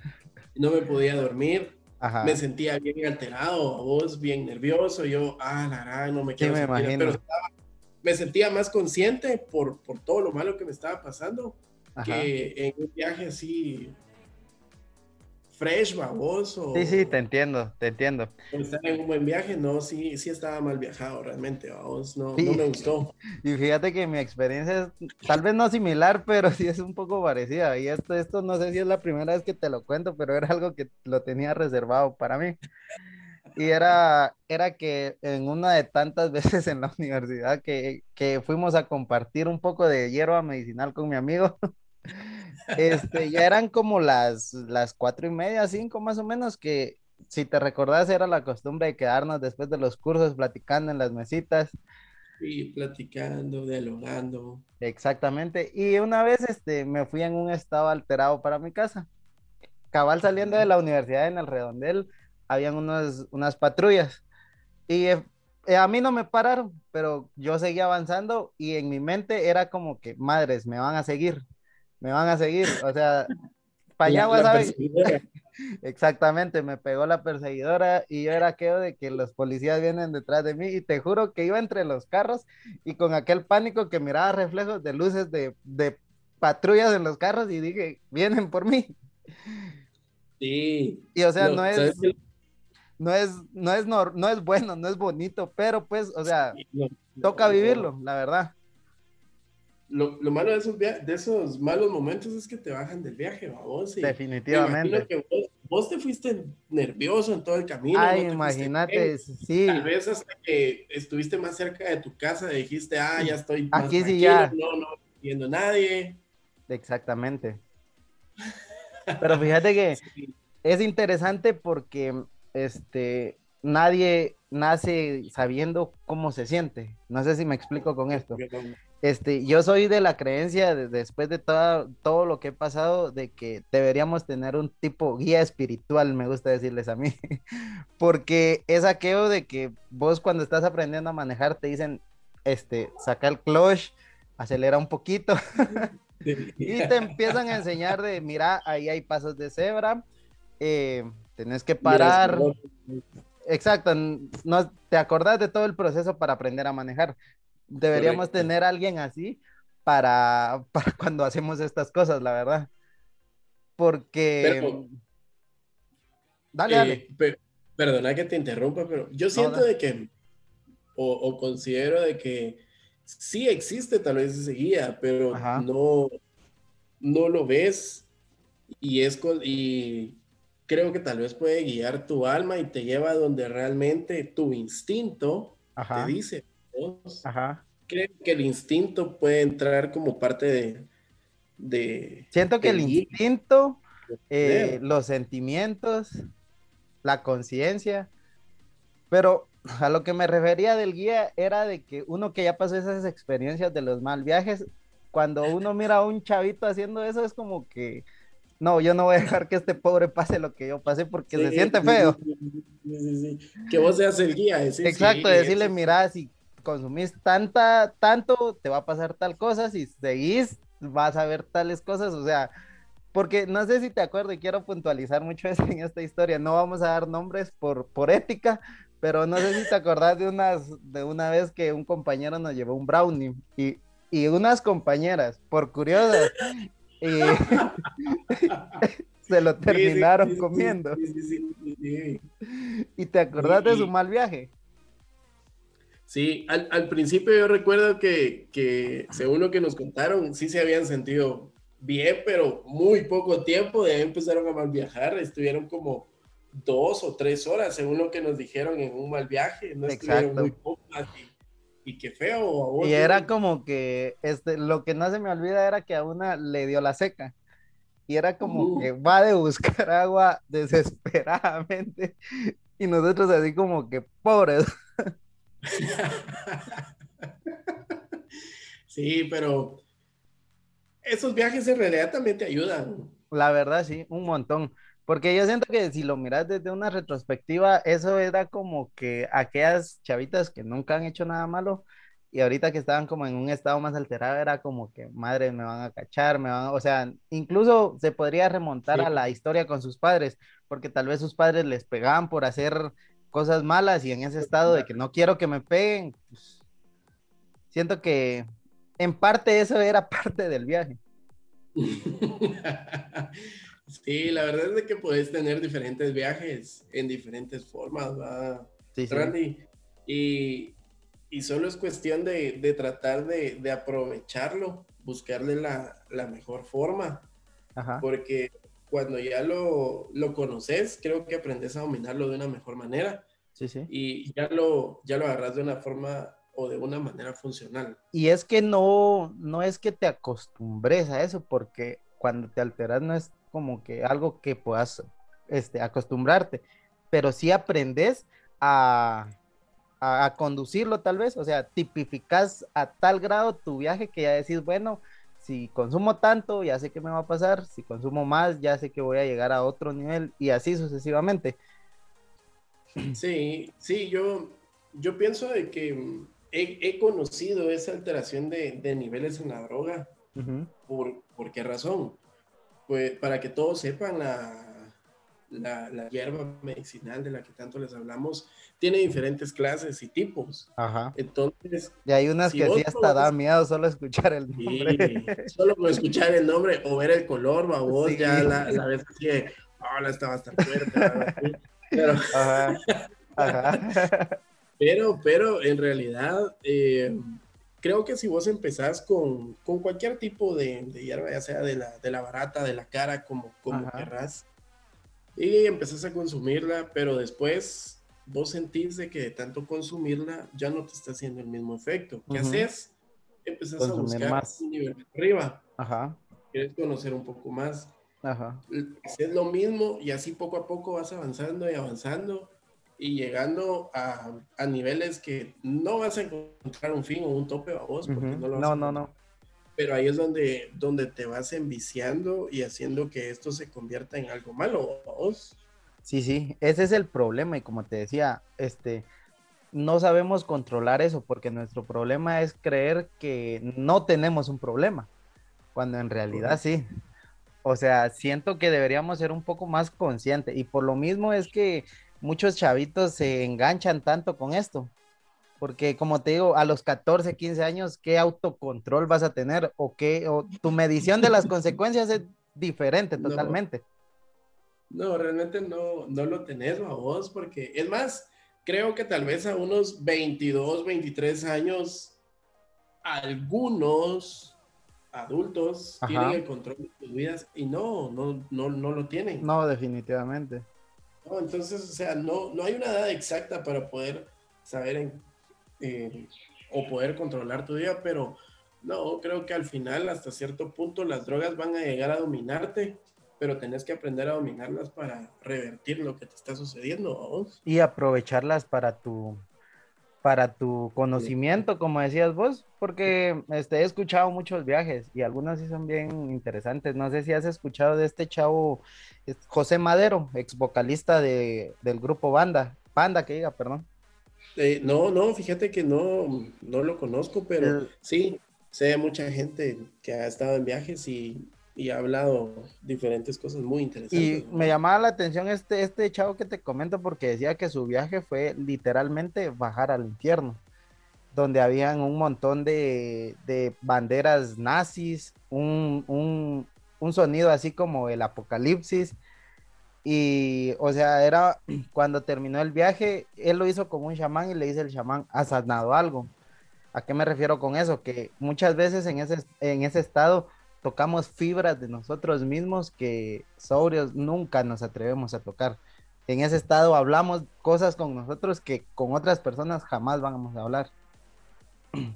no me podía dormir. Me sentía bien alterado, vos bien nervioso. Yo, ah, la no me quiero me pero me sentía más consciente por, por todo lo malo que me estaba pasando que en un viaje así fresh, baboso. Sí, sí, te entiendo, te entiendo. Estar en un buen viaje, no, sí, sí estaba mal viajado realmente, vos, no, no me gustó. Y fíjate que mi experiencia es tal vez no similar, pero sí es un poco parecida. Y esto, esto no sé si es la primera vez que te lo cuento, pero era algo que lo tenía reservado para mí. Y era, era que en una de tantas veces en la universidad que, que fuimos a compartir un poco de hierba medicinal con mi amigo, este, ya eran como las, las cuatro y media, cinco más o menos, que si te recordás era la costumbre de quedarnos después de los cursos platicando en las mesitas. Sí, platicando, dialogando. Exactamente. Y una vez este, me fui en un estado alterado para mi casa. Cabal saliendo de la universidad en el redondel, habían unas, unas patrullas. Y eh, a mí no me pararon, pero yo seguía avanzando y en mi mente era como que, madres, me van a seguir me van a seguir, o sea, Payagua sabe. Exactamente, me pegó la perseguidora y yo era aquello de que los policías vienen detrás de mí y te juro que iba entre los carros y con aquel pánico que miraba reflejos de luces de, patrullas en los carros y dije, vienen por mí. Sí. Y o sea, no, es, no es, no es, no, es bueno, no es bonito, pero pues, o sea, toca vivirlo, la verdad lo, lo, malo de esos, de esos malos momentos es que te bajan del viaje, vos. Definitivamente. Que vos, te fuiste nervioso en todo el camino. Ay, imagínate, sí. Tal vez hasta que estuviste más cerca de tu casa dijiste, ah, ya estoy. Aquí sí ya. No, no, viendo nadie. Exactamente. Pero fíjate que es interesante porque este nadie nace sabiendo cómo se siente. No sé si me explico con esto. Este, yo soy de la creencia, después de todo, todo lo que he pasado, de que deberíamos tener un tipo guía espiritual, me gusta decirles a mí, porque es aquello de que vos cuando estás aprendiendo a manejar te dicen, este, saca el clutch, acelera un poquito, y te empiezan a enseñar de, mira, ahí hay pasos de cebra, eh, tenés que parar. Exacto, no, te acordás de todo el proceso para aprender a manejar. Deberíamos tener a alguien así para, para cuando hacemos estas cosas, la verdad. Porque... dale, dale. Eh, perdona que te interrumpa, pero yo siento de que, o, considero de que sí existe tal vez ese guía, pero no, no lo ves y es con, y creo que tal vez puede guiar tu alma y te lleva donde realmente tu instinto te dice, Ajá. Creo que el instinto puede entrar como parte de... Siento que el instinto, eh, los sentimientos, la conciencia, pero a lo que me refería del guía era de que uno que ya pasó esas experiencias de los mal viajes, cuando uno mira a un chavito haciendo eso es como que no, yo no voy a dejar que este pobre pase lo que yo pasé porque se siente feo. que vos seas el guía. Exacto, decirle, mira, si consumís tanta, tanto, te va a pasar tal cosa, si seguís, vas a ver tales cosas, o sea, porque no sé si te acuerdas, y quiero puntualizar mucho esto en esta historia, no vamos a dar nombres por, por ética, pero no sé si te acordás de, unas, de una vez que un compañero nos llevó un brownie y, y unas compañeras, por curiosas, se lo terminaron comiendo. ¿Y te acordás de su mal viaje? Sí, al, principio yo recuerdo que, que, según lo que nos contaron, sí se habían sentido bien, pero muy poco tiempo de ahí empezaron a mal viajar, estuvieron como dos o tres horas, según lo que nos dijeron en un mal viaje, no estuvieron muy poco y, qué feo. y era como que, este, lo que no se me olvida era que a una le dio la seca. Y era como que va de buscar agua desesperadamente. Y nosotros así como que pobres. sí, pero esos viajes en realidad también te ayudan. La verdad, sí, un montón. Porque yo siento que si lo miras desde una retrospectiva, eso era como que aquellas chavitas que nunca han hecho nada malo y ahorita que estaban como en un estado más alterado, era como que, madre, me van a cachar, me van, o sea, incluso se podría remontar a la historia con sus padres, porque tal vez sus padres les pegaban por hacer cosas malas y en ese estado de que no quiero que me peguen, pues, siento que en parte eso era parte del viaje. Sí, la verdad es que puedes tener diferentes viajes en diferentes formas, ¿verdad? Sí, sí. Y, y solo es cuestión de, de tratar de, de, aprovecharlo, buscarle la, la mejor forma. Ajá. Porque cuando ya lo, lo, conoces, creo que aprendes a dominarlo de una mejor manera. Sí, sí. Y ya lo, ya lo agarras de una forma o de una manera funcional. Y es que no, no es que te acostumbres a eso, porque cuando te alteras no es como que algo que puedas este, acostumbrarte, pero sí aprendes a, a, conducirlo tal vez, o sea, tipificas a tal grado tu viaje que ya decís, bueno, si consumo tanto, ya sé qué me va a pasar, si consumo más, ya sé que voy a llegar a otro nivel y así sucesivamente. Sí, sí, yo, yo pienso de que he, conocido esa alteración de, niveles en la droga. ¿Por, ¿Por qué razón? Pues para que todos sepan, la, la, hierba medicinal de la que tanto les hablamos tiene diferentes clases y tipos. Ajá. Entonces. Y hay unas que sí hasta da miedo solo escuchar el nombre. solo con escuchar el nombre o ver el color, babos, ya la, la vez que, oh, la estaba hasta fuerte. pero, Ajá. Ajá. pero, pero en realidad, eh, creo que si vos empezás con, con cualquier tipo de, de, hierba, ya sea de la, de la barata, de la cara, como, como querrás, y empezás a consumirla, pero después vos sentís de que de tanto consumirla ya no te está haciendo el mismo efecto. ¿Qué haces? Empezás a buscar más. un nivel arriba. Ajá. Quieres conocer un poco más. Ajá. Es lo mismo y así poco a poco vas avanzando y avanzando y llegando a, a niveles que no vas a encontrar un fin o un tope a vos. Porque no, lo no, no, no pero ahí es donde, donde te vas enviciando y haciendo que esto se convierta en algo malo. Sí, sí, ese es el problema y como te decía, este, no sabemos controlar eso porque nuestro problema es creer que no tenemos un problema, cuando en realidad sí. O sea, siento que deberíamos ser un poco más conscientes y por lo mismo es que muchos chavitos se enganchan tanto con esto, porque como te digo, a los 14, 15 años, ¿qué autocontrol vas a tener? O qué, o tu medición de las consecuencias es diferente totalmente. No, realmente no, no lo tenés a vos, porque es más, creo que tal vez a unos 22, 23 años, algunos adultos tienen el control de sus vidas y no, no, no, no lo tienen. No, definitivamente. No, entonces, o sea, no, no hay una edad exacta para poder saber en eh, o poder controlar tu día, pero no, creo que al final, hasta cierto punto, las drogas van a llegar a dominarte, pero tenés que aprender a dominarlas para revertir lo que te está sucediendo. Y aprovecharlas para tu, para tu conocimiento, como decías vos, porque este, he escuchado muchos viajes y algunos sí son bien interesantes. No sé si has escuchado de este chavo, José Madero, ex vocalista de, del grupo Banda, Banda que diga, perdón. Eh, no, no, fíjate que no, no lo conozco, pero sí, sé mucha gente que ha estado en viajes y, ha hablado diferentes cosas muy interesantes. Y me llamaba la atención este, este chavo que te comento porque decía que su viaje fue literalmente bajar al infierno, donde habían un montón de, banderas nazis, un, un sonido así como el apocalipsis. Y, o sea, era cuando terminó el viaje, él lo hizo como un chamán y le dice el chamán, has sanado algo. ¿A qué me refiero con eso? Que muchas veces en ese, en ese estado tocamos fibras de nosotros mismos que sobrios nunca nos atrevemos a tocar. En ese estado hablamos cosas con nosotros que con otras personas jamás vamos a hablar.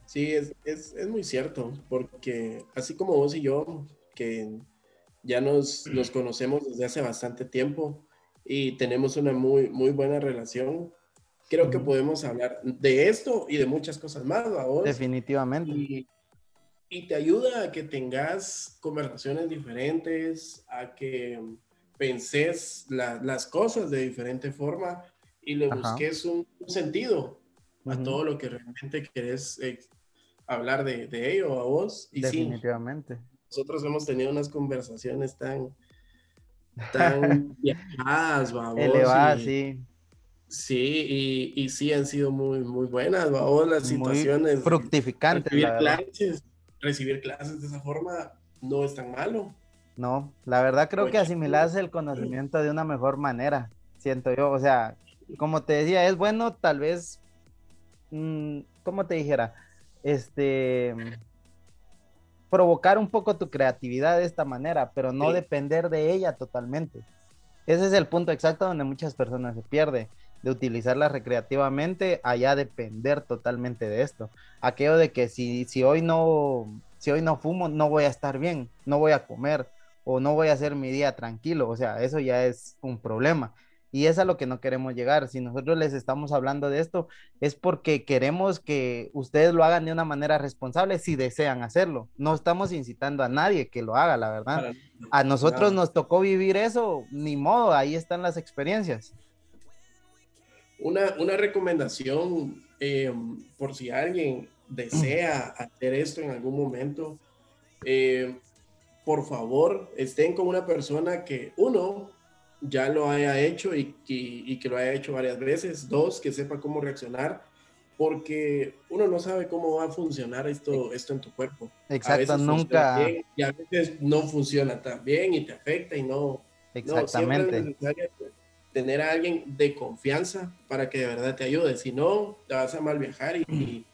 Sí, es, es, es muy cierto, porque así como vos y yo, que ya nos, nos conocemos desde hace bastante tiempo y tenemos una muy, muy buena relación, creo que podemos hablar de esto y de muchas cosas más, vos? Definitivamente. Y, y, te ayuda a que tengas conversaciones diferentes, a que penses las cosas de diferente forma y le busques un, sentido a todo lo que realmente querés eh, hablar de, de, ello a vos. Y Definitivamente. Nosotros hemos tenido unas conversaciones tan, tan viajadas, vamos. Elevadas, sí Sí, y, y, sí han sido muy, muy buenas, vamos, las situaciones. Fructificantes. Recibir clases, recibir clases de esa forma no es tan malo. No, la verdad creo que asimilas el conocimiento de una mejor manera, siento yo. O sea, como te decía, es bueno tal vez, mmm, ¿cómo te dijera? Este, provocar un poco tu creatividad de esta manera, pero no depender de ella totalmente. Ese es el punto exacto donde muchas personas se pierden de utilizarla recreativamente allá depender totalmente de esto. Aquello de que si, si hoy no si hoy no fumo no voy a estar bien, no voy a comer o no voy a hacer mi día tranquilo, o sea, eso ya es un problema. Y es a lo que no queremos llegar. Si nosotros les estamos hablando de esto, es porque queremos que ustedes lo hagan de una manera responsable si desean hacerlo. No estamos incitando a nadie que lo haga, la verdad. A nosotros nos tocó vivir eso, ni modo, ahí están las experiencias. Una, una recomendación, eh, por si alguien desea hacer esto en algún momento, eh, por favor, estén con una persona que, uno, ya lo haya hecho y, y, que lo haya hecho varias veces, dos, que sepa cómo reaccionar, porque uno no sabe cómo va a funcionar esto, esto en tu cuerpo. Exacto, nunca. y a veces no funciona tan bien y te afecta y no. Exactamente tener a alguien de confianza para que de verdad te ayude. Si no, te vas a mal viajar y,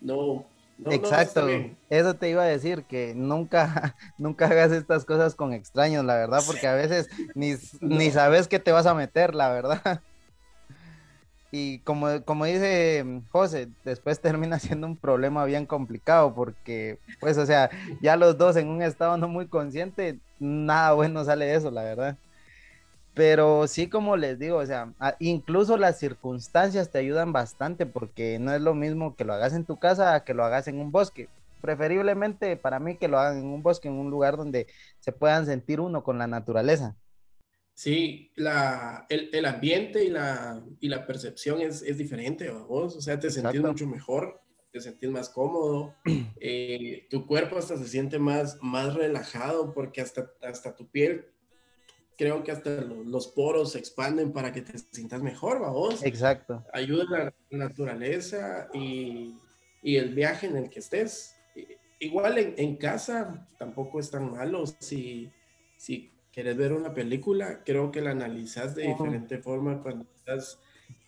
no, Exacto, eso te iba a decir, que nunca, nunca hagas estas cosas con extraños, la verdad, porque a veces ni, ni sabes que te vas a meter, la verdad. Y como, como dice José, después termina siendo un problema bien complicado, porque, pues, o sea, ya los dos en un estado no muy consciente, nada bueno sale de eso, la verdad. Pero sí, como les digo, o sea, incluso las circunstancias te ayudan bastante porque no es lo mismo que lo hagas en tu casa a que lo hagas en un bosque. Preferiblemente para mí que lo hagan en un bosque, en un lugar donde se puedan sentir uno con la naturaleza. Sí, la, el, el ambiente y la, y la percepción es, es diferente, vos, o sea, te sentís mucho mejor, te sentís más cómodo, eh, tu cuerpo hasta se siente más, más relajado porque hasta, hasta tu piel creo que hasta los, poros se expanden para que te sientas mejor, vamos. Exacto. Ayuda la naturaleza y, y, el viaje en el que estés. Igual en, en, casa tampoco es tan malo. Si, si quieres ver una película, creo que la analizas de diferente forma cuando estás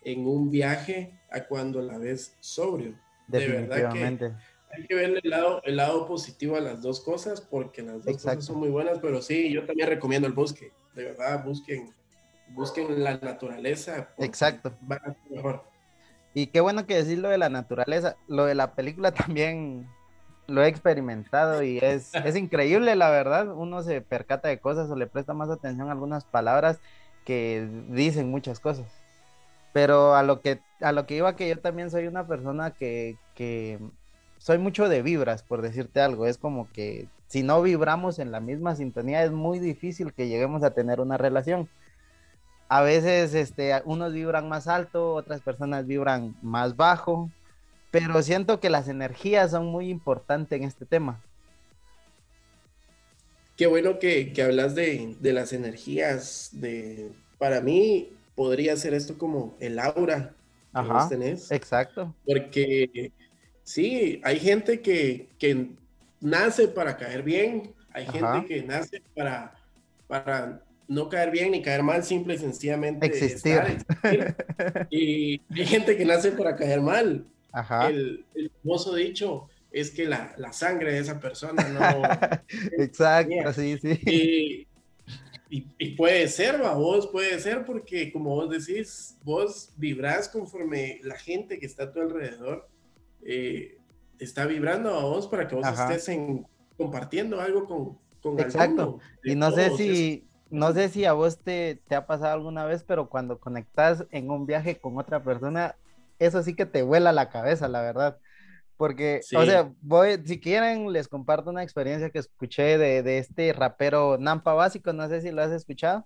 en un viaje a cuando la ves sobrio. De verdad que hay que ver el lado, el lado positivo a las dos cosas porque las dos cosas son muy buenas, pero sí, yo también recomiendo el bosque de verdad busquen, busquen la naturaleza. Exacto. Va a ser mejor. Y qué bueno que decir lo de la naturaleza. Lo de la película también lo he experimentado y es, es increíble, la verdad. Uno se percata de cosas o le presta más atención a algunas palabras que dicen muchas cosas. Pero a lo que, a lo que iba que yo también soy una persona que, que soy mucho de vibras, por decirte algo. Es como que si no vibramos en la misma sintonía, es muy difícil que lleguemos a tener una relación. A veces este, unos vibran más alto, otras personas vibran más bajo, pero siento que las energías son muy importantes en este tema. Qué bueno que, hablas de, las energías. De, para mí podría ser esto como el aura que Ajá, tenés. Exacto. Porque sí, hay gente que, que nace para caer bien, Hay gente que nace para, para no caer bien ni caer mal, simple y sencillamente existir. Y hay gente que nace para caer mal. Ajá. El, el famoso dicho es que la, la, sangre de esa persona no... Exacto, sí, sí. Y, y, puede ser, ¿va? vos puede ser porque como vos decís, vos vibrás conforme la gente que está a tu alrededor eh, está vibrando a vos para que vos estés en, compartiendo algo con, con Exacto. y no sé si, no sé si a vos te, te ha pasado alguna vez, pero cuando conectas en un viaje con otra persona, eso sí que te vuela la cabeza, la verdad. Porque, o sea, voy, si quieren, les comparto una experiencia que escuché de, de este rapero Nampa Básico, no sé si lo has escuchado.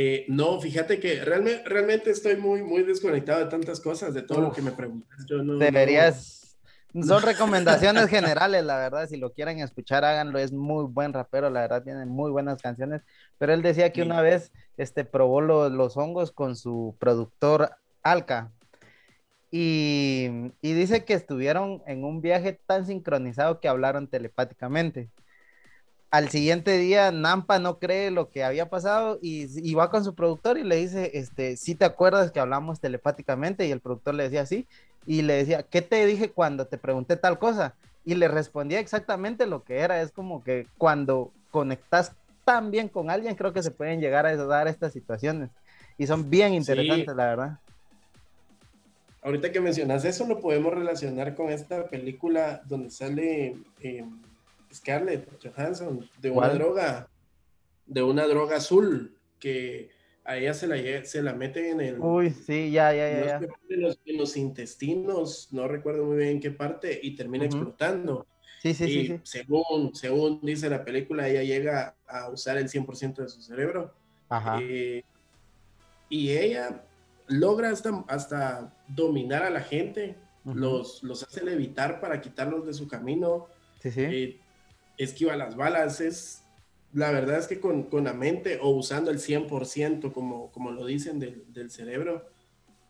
Eh, no, fíjate que realmente, realmente estoy muy, muy desconectado de tantas cosas, de todo lo que me preguntas. Yo no, deberías, son recomendaciones generales, la verdad, si lo quieren escuchar, háganlo, es muy buen rapero, la verdad, tiene muy buenas canciones, pero él decía que una vez este, probó los hongos con su productor Alca, y, dice que estuvieron en un viaje tan sincronizado que hablaron telepáticamente. Al siguiente día, Nampa no cree lo que había pasado y, va con su productor y le dice, este, si te acuerdas que hablamos telepáticamente? Y el productor le decía sí, y le decía, ¿qué te dije cuando te pregunté tal cosa? Y le respondía exactamente lo que era. Es como que cuando conectas tan bien con alguien, creo que se pueden llegar a dar estas situaciones. Y son bien interesantes, la verdad ahorita que mencionas eso, lo podemos relacionar con esta película donde sale eh, Scarlett Johansson de una droga, de una droga azul que a ella se la, se la meten en el... Uy, sí, ya, ya, ya. En los, intestinos, no recuerdo muy bien en qué parte, y termina explotando. Sí, sí, y sí, Según, según dice la película, ella llega a usar el 100% de su cerebro. Ajá. Eh, y ella logra hasta, hasta dominar a la gente, los, los hace levitar para quitarlos de su camino, sí, sí. Eh, esquiva las balas, es, la verdad es que con, con la mente o usando el 100%, como, como lo dicen del, del cerebro,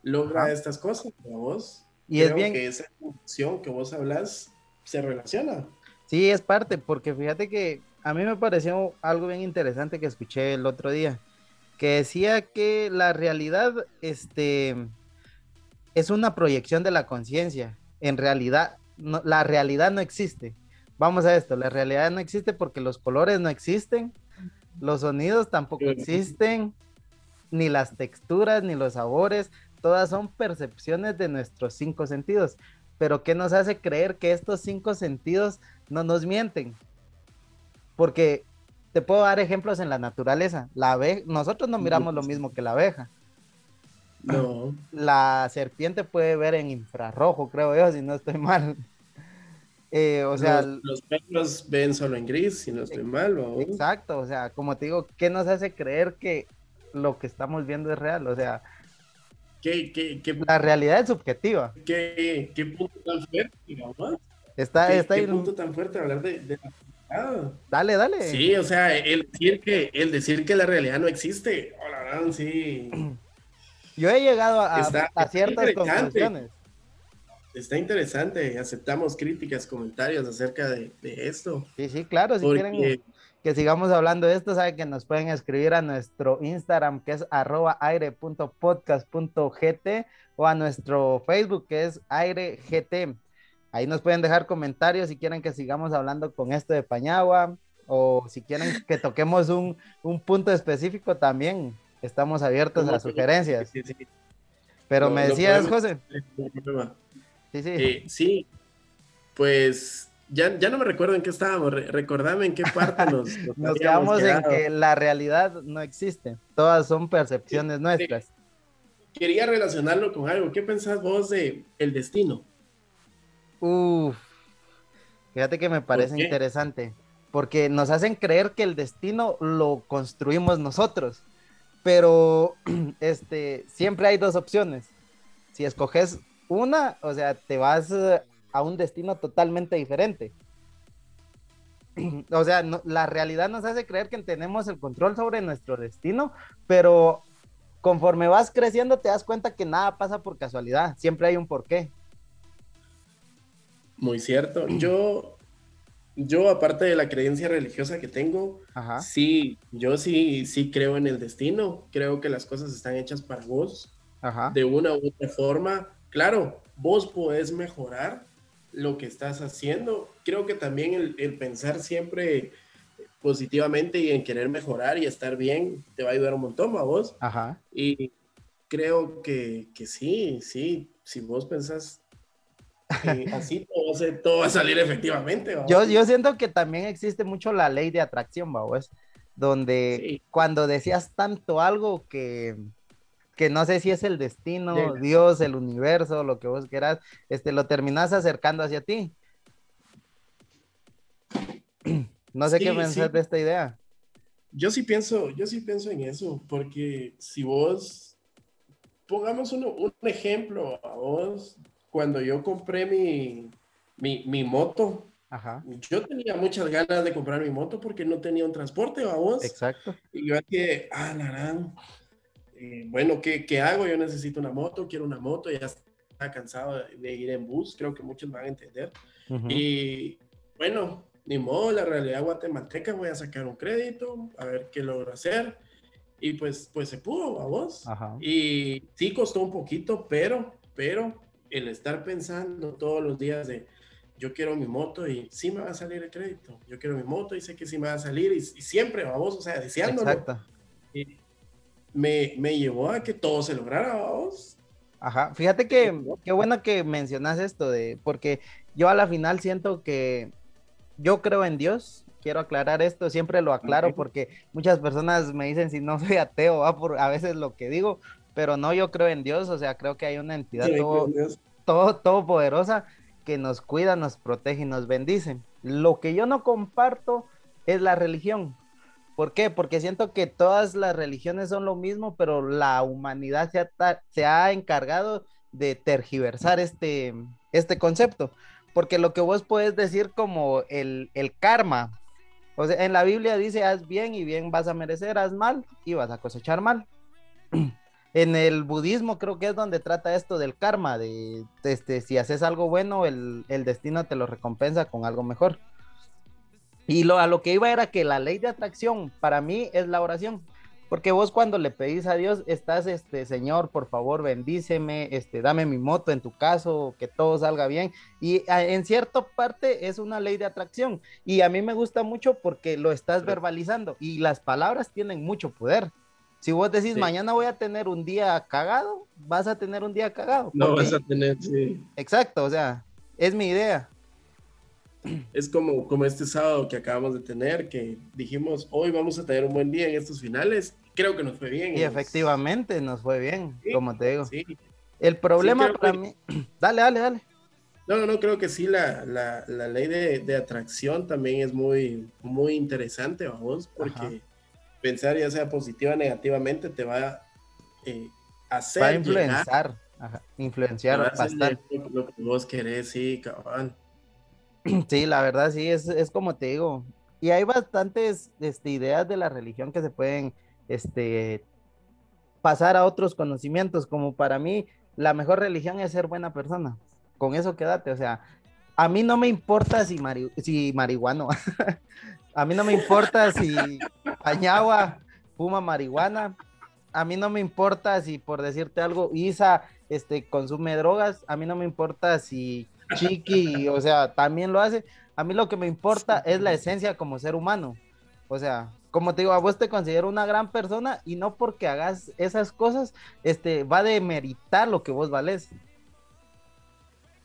logra estas cosas, vos. Y es bien que esa función que vos hablas se relaciona. Sí, es parte, porque fíjate que a mí me pareció algo bien interesante que escuché el otro día que decía que la realidad este, es una proyección de la conciencia. En realidad, la realidad no existe. Vamos a esto, la realidad no existe porque los colores no existen, los sonidos tampoco existen, ni las texturas, ni los sabores, todas son percepciones de nuestros cinco sentidos. Pero ¿qué nos hace creer que estos cinco sentidos no nos mienten? Porque te puedo dar ejemplos en la naturaleza. La abeja, nosotros no miramos lo mismo que la abeja. No. La serpiente puede ver en infrarrojo, creo yo, si no estoy mal. Eh, o sea, los, perros ven solo en gris, si no estoy mal. Exacto, o sea, como te digo, ¿qué nos hace creer que lo que estamos viendo es real? O sea, ¿Qué, la realidad es subjetiva. ¿Qué, punto tan fuerte, digamos? Está, está ¿Qué punto tan fuerte hablar de, de Ah. Dale, dale. Sí, o sea, el decir que, el decir que la realidad no existe, oh, la verdad, sí. Yo he llegado a, ciertas conclusiones. Está interesante, aceptamos críticas, comentarios acerca de, esto. Sí, sí, claro, si quieren que sigamos hablando de esto, saben que nos pueden escribir a nuestro Instagram que es arroba aire.podcast.gt o a nuestro Facebook que es aireGT. Ahí nos pueden dejar comentarios si quieren que sigamos hablando con esto de Pañagua o si quieren que toquemos un, punto específico también. Estamos abiertos a sugerencias. Pero me decías, José. Sí, sí. Eh, sí, pues ya, ya no me recuerdo en qué estábamos. recordame en qué parte nos, nos, quedamos en que la realidad no existe. Todas son percepciones nuestras. Quería relacionarlo con algo. ¿Qué pensás vos de el destino? Uf, fíjate que me parece interesante, porque nos hacen creer que el destino lo construimos nosotros, pero este, siempre hay dos opciones. Si escoges una, o sea, te vas eh, a un destino totalmente diferente. O sea, la realidad nos hace creer que tenemos el control sobre nuestro destino, pero conforme vas creciendo te das cuenta que nada pasa por casualidad, siempre hay un porqué. Muy cierto. Yo, yo aparte de la creencia religiosa que tengo, sí, yo sí, sí creo en el destino, creo que las cosas están hechas para vos, de una u otra forma. Claro, vos podés mejorar lo que estás haciendo. Creo que también el, pensar siempre positivamente y en querer mejorar y estar bien te va a ayudar un montón a vos. Ajá. Y creo que, que sí, sí, si vos pensás así todo, va a salir efectivamente. Yo, yo siento que también existe mucho la ley de atracción, ¿vos? Donde cuando decías tanto algo que, que no sé si es el destino, Dios, el universo, lo que vos quieras, este, lo terminas acercando hacia ti. No sé qué pensar de esta idea. Yo sí pienso, yo sí pienso en eso, porque si vos, pongamos un ejemplo a vos, cuando yo compré mi, mi, moto, yo tenía muchas ganas de comprar mi moto porque no tenía un transporte, vamos. Exacto. Y yo dije, ah, la eh, bueno, ¿qué, ¿qué, hago? Yo necesito una moto, quiero una moto, ya está cansado de ir en bus, creo que muchos van a entender. Y bueno, ni modo, la realidad guatemalteca, voy a sacar un crédito, a ver qué logro hacer. Y pues, pues se pudo, vamos. Y sí costó un poquito, pero, pero el estar pensando todos los días de yo quiero mi moto y sí me va a salir el crédito, yo quiero mi moto y sé que sí me va a salir y, siempre vamos, o sea, deseándolo. Exacto. Me, me, llevó a que todo se lograra, vamos. Ajá, fíjate que qué bueno que mencionas esto de, porque yo a la final siento que yo creo en Dios, quiero aclarar esto, siempre lo aclaro porque muchas personas me dicen si no soy ateo, ¿va? por a veces lo que digo, pero no, yo creo en Dios, o sea, creo que hay una entidad todo, todo, poderosa que nos cuida, nos protege y nos bendice. Lo que yo no comparto es la religión. ¿Por qué? Porque siento que todas las religiones son lo mismo, pero la humanidad se ha, se ha encargado de tergiversar este, este concepto. Porque lo que vos puedes decir como el, el karma, o sea, en la Biblia dice, haz bien y bien vas a merecer, haz mal y vas a cosechar mal. En el budismo creo que es donde trata esto del karma, de, este, si haces algo bueno, el, destino te lo recompensa con algo mejor. Y lo, a lo que iba era que la ley de atracción para mí es la oración. Porque vos cuando le pedís a Dios, estás, este, Señor, por favor, bendíceme, este, dame mi moto en tu caso, que todo salga bien. Y en cierta parte es una ley de atracción. Y a mí me gusta mucho porque lo estás verbalizando. Y las palabras tienen mucho poder. Si vos decís mañana voy a tener un día cagado, vas a tener un día cagado. No vas a tener, sí. Exacto, o sea, es mi idea. Es como, como este sábado que acabamos de tener, que dijimos, hoy vamos a tener un buen día en estos finales. Creo que nos fue bien. Y efectivamente nos fue bien, como te digo. Sí. El problema para mí... Dale, dale, dale. No, no, no, creo que sí, la, la, la ley de, de, atracción también es muy, muy interesante, vamos, porque pensar ya sea positiva o negativamente te va a eh, hacer. Va a influenciar, influenciar bastante. Lo, que vos querés, sí, cabal. Sí, la verdad, sí, es, es como te digo. Y hay bastantes este, ideas de la religión que se pueden este, pasar a otros conocimientos, como para mí, la mejor religión es ser buena persona. Con eso quédate, o sea, a mí no me importa si, mari si marihuano, a mí no me importa si Añagua fuma marihuana. A mí no me importa si, por decirte algo, Isa este, consume drogas. A mí no me importa si Chiqui, o sea, también lo hace. A mí lo que me importa es la esencia como ser humano. O sea, como te digo, a vos te considero una gran persona y no porque hagas esas cosas, este, va a demeritar lo que vos vales.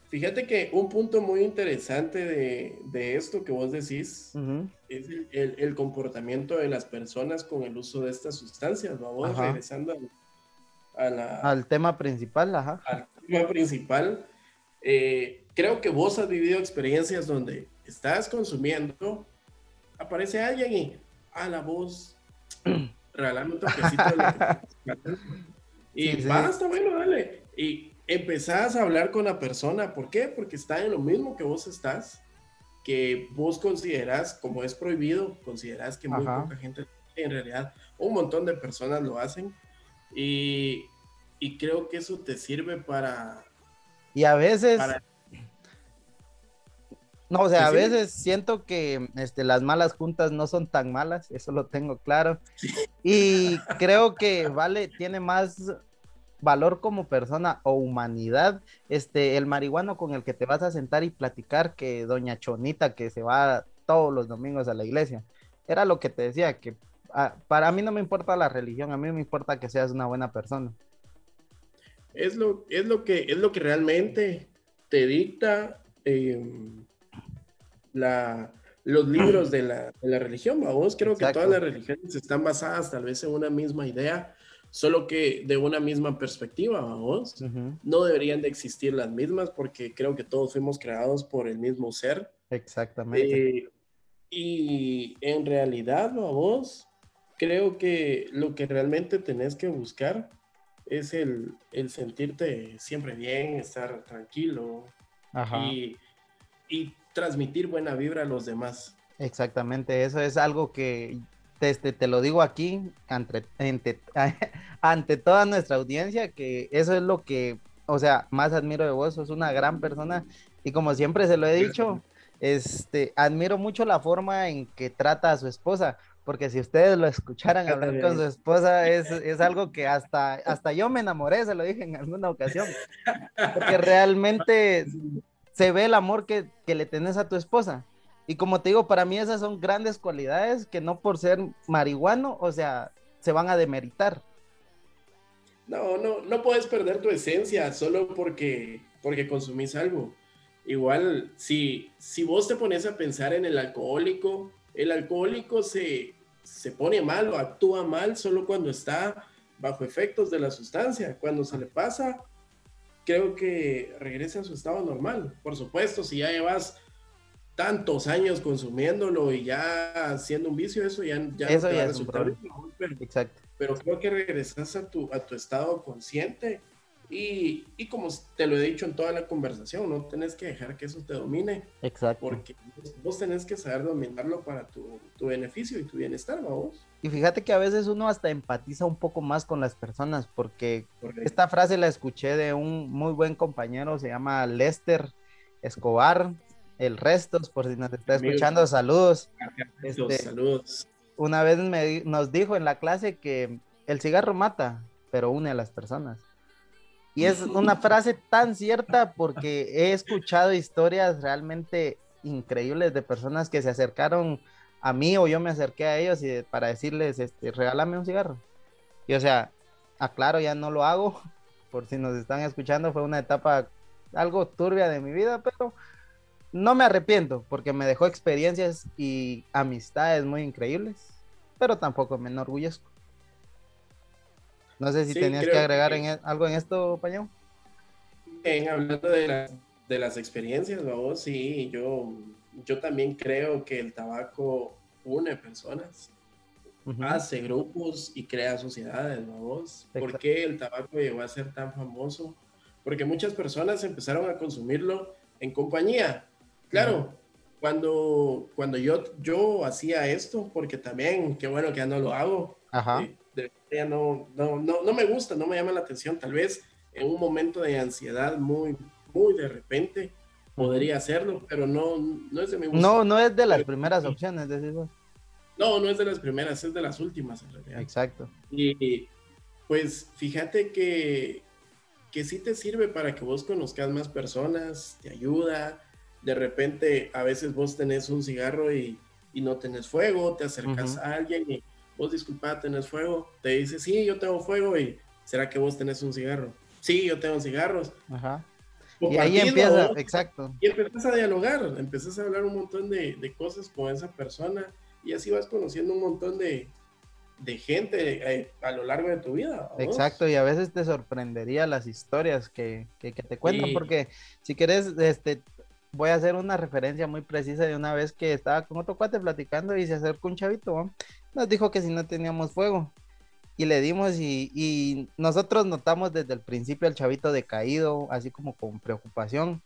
Fíjate que un punto muy interesante de, esto que vos decís es el, comportamiento de las personas con el uso de estas sustancias. Vamos regresando al tema principal. Ajá. Al tema principal. Eh, creo que vos has vivido experiencias donde estás consumiendo, aparece alguien y a la voz, regalando un toquecito de Y basta, bueno, dale. Y empezás a hablar con la persona. ¿Por qué? Porque está en lo mismo que vos estás, que vos considerás, como es prohibido, considerás que muy poca gente, en realidad, un montón de personas lo hacen. Y, creo que eso te sirve para... Y a veces... No, o sea, a veces siento que este, las malas juntas no son tan malas, eso lo tengo claro. Y creo que vale, tiene más valor como persona o humanidad, este, el marihuano con el que te vas a sentar y platicar que doña Chonita que se va todos los domingos a la iglesia. Era lo que te decía, que ah, para mí no me importa la religión, a mí me importa que seas una buena persona. Es lo, es lo, que, es lo que realmente te dicta em, la, los libros de la, de la religión. Vos creo que todas las religiones están basadas tal vez en una misma idea, solo que de una misma perspectiva, vamos. No deberían de existir las mismas porque creo que todos fuimos creados por el mismo ser. Exactamente. Eh, y en realidad, vos, creo que lo que realmente tenés que buscar es el, el sentirte siempre bien, estar tranquilo Y, y transmitir buena vibra a los demás. Exactamente, eso es algo que te, este, te lo digo aquí ante, ante, ante, toda nuestra audiencia, que eso es lo que, o sea, más admiro de vos, sos una gran persona y como siempre se lo he dicho, este, admiro mucho la forma en que trata a su esposa, porque si ustedes lo escucharan hablar con su esposa, es, es, algo que hasta, hasta yo me enamoré, se lo dije en alguna ocasión, porque realmente se ve el amor que, que le tenés a tu esposa. Y como te digo, para mí esas son grandes cualidades que no por ser marihuano, o sea, se van a demeritar. No, no, no puedes perder tu esencia solo porque, porque consumís algo. Igual, si, si vos te pones a pensar en el alcohólico, el alcohólico se, se pone mal o actúa mal solo cuando está bajo efectos de la sustancia. Cuando se le pasa, creo que regresa a su estado normal. Por supuesto, si ya llevas tantos años consumiéndolo y ya siendo un vicio, eso ya, ya eso ya es un problema. Exacto. Pero creo que regresas a tu, a tu estado consciente y, y, como te lo he dicho en toda la conversación, no tenés que dejar que eso te domine. Exacto. Porque vos, tenés que saber dominarlo para tu, tu beneficio y tu bienestar, vos. Y fíjate que a veces uno hasta empatiza un poco más con las personas, porque esta frase la escuché de un muy buen compañero, se llama Lester Escobar, el Restos, por si nos está escuchando, saludos. Este, saludos. Una vez me, nos dijo en la clase que el cigarro mata, pero une a las personas. Y es una frase tan cierta porque he escuchado historias realmente increíbles de personas que se acercaron a mí o yo me acerqué a ellos y para decirles, este, regálame un cigarro. Y o sea, aclaro, ya no lo hago, por si nos están escuchando, fue una etapa algo turbia de mi vida, pero no me arrepiento porque me dejó experiencias y amistades muy increíbles, pero tampoco me enorgullezco. No sé si tenías que agregar En, e, algo en esto, Pañón. En hablando de, de las experiencias, vamos, sí, yo, yo también creo que el tabaco une personas, hace grupos y crea sociedades, vamos. ¿Por qué el tabaco llegó a ser tan famoso? Porque muchas personas empezaron a consumirlo en compañía. Claro, cuando, cuando yo, yo hacía esto, porque también, qué bueno que ya no lo hago. Ajá. Eh, no, no, no, me gusta, no me llama la atención. Tal vez en un momento de ansiedad muy, muy de repente podría hacerlo, pero no, no es de mi gusto. No, no es de las primeras opciones, decimos. No, no es de las primeras, es de las últimas en realidad. Exacto. Y pues fíjate que, que sí te sirve para que vos conozcas más personas, te ayuda. De repente, a veces vos tenés un cigarro y, y no tenés fuego, te acercas a alguien y vos disculpa, tenés fuego. Te dice, sí, yo tengo fuego y ¿será que vos tenés un cigarro? Sí, yo tengo cigarros. Ajá. Y ahí empieza, exacto. Y empiezas a dialogar, empiezas a hablar un montón de, de, cosas con esa persona y así vas conociendo un montón de, de gente eh, a lo largo de tu vida. Exacto, y a veces te sorprendería las historias que, que, te cuentan, porque si quieres, este, voy a hacer una referencia muy precisa de una vez que estaba con otro cuate platicando y se acercó un chavito, nos dijo que si no teníamos fuego. Y le dimos y, nosotros notamos desde el principio al chavito decaído, así como con preocupación.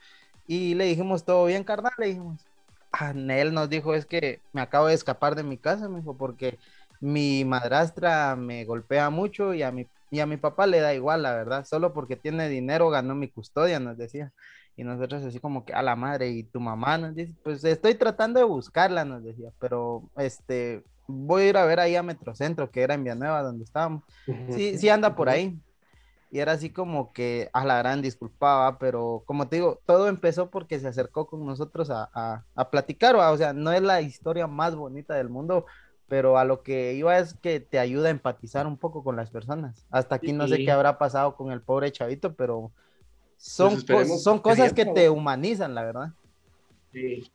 Y le dijimos, ¿todo bien, carnal? Le dijimos. Anel nos dijo, es que me acabo de escapar de mi casa, me dijo, porque mi madrastra me golpea mucho y a mi, y a mi papá le da igual, la verdad. Solo porque tiene dinero ganó mi custodia, nos decía. Y nosotros así como que a la madre y tu mamá nos dice, pues estoy tratando de buscarla, nos decía, pero este, voy a ir a ver ahí a Metrocentro, que era en Villanueva, donde estábamos. Sí, sí anda por ahí. Y era así como que a la gran disculpaba, pero como te digo, todo empezó porque se acercó con nosotros a, a, platicar, o sea, no es la historia más bonita del mundo, pero a lo que iba es que te ayuda a empatizar un poco con las personas. Hasta aquí no sé qué habrá pasado con el pobre chavito, pero son, pues son cosas que te humanizan, la verdad. Sí,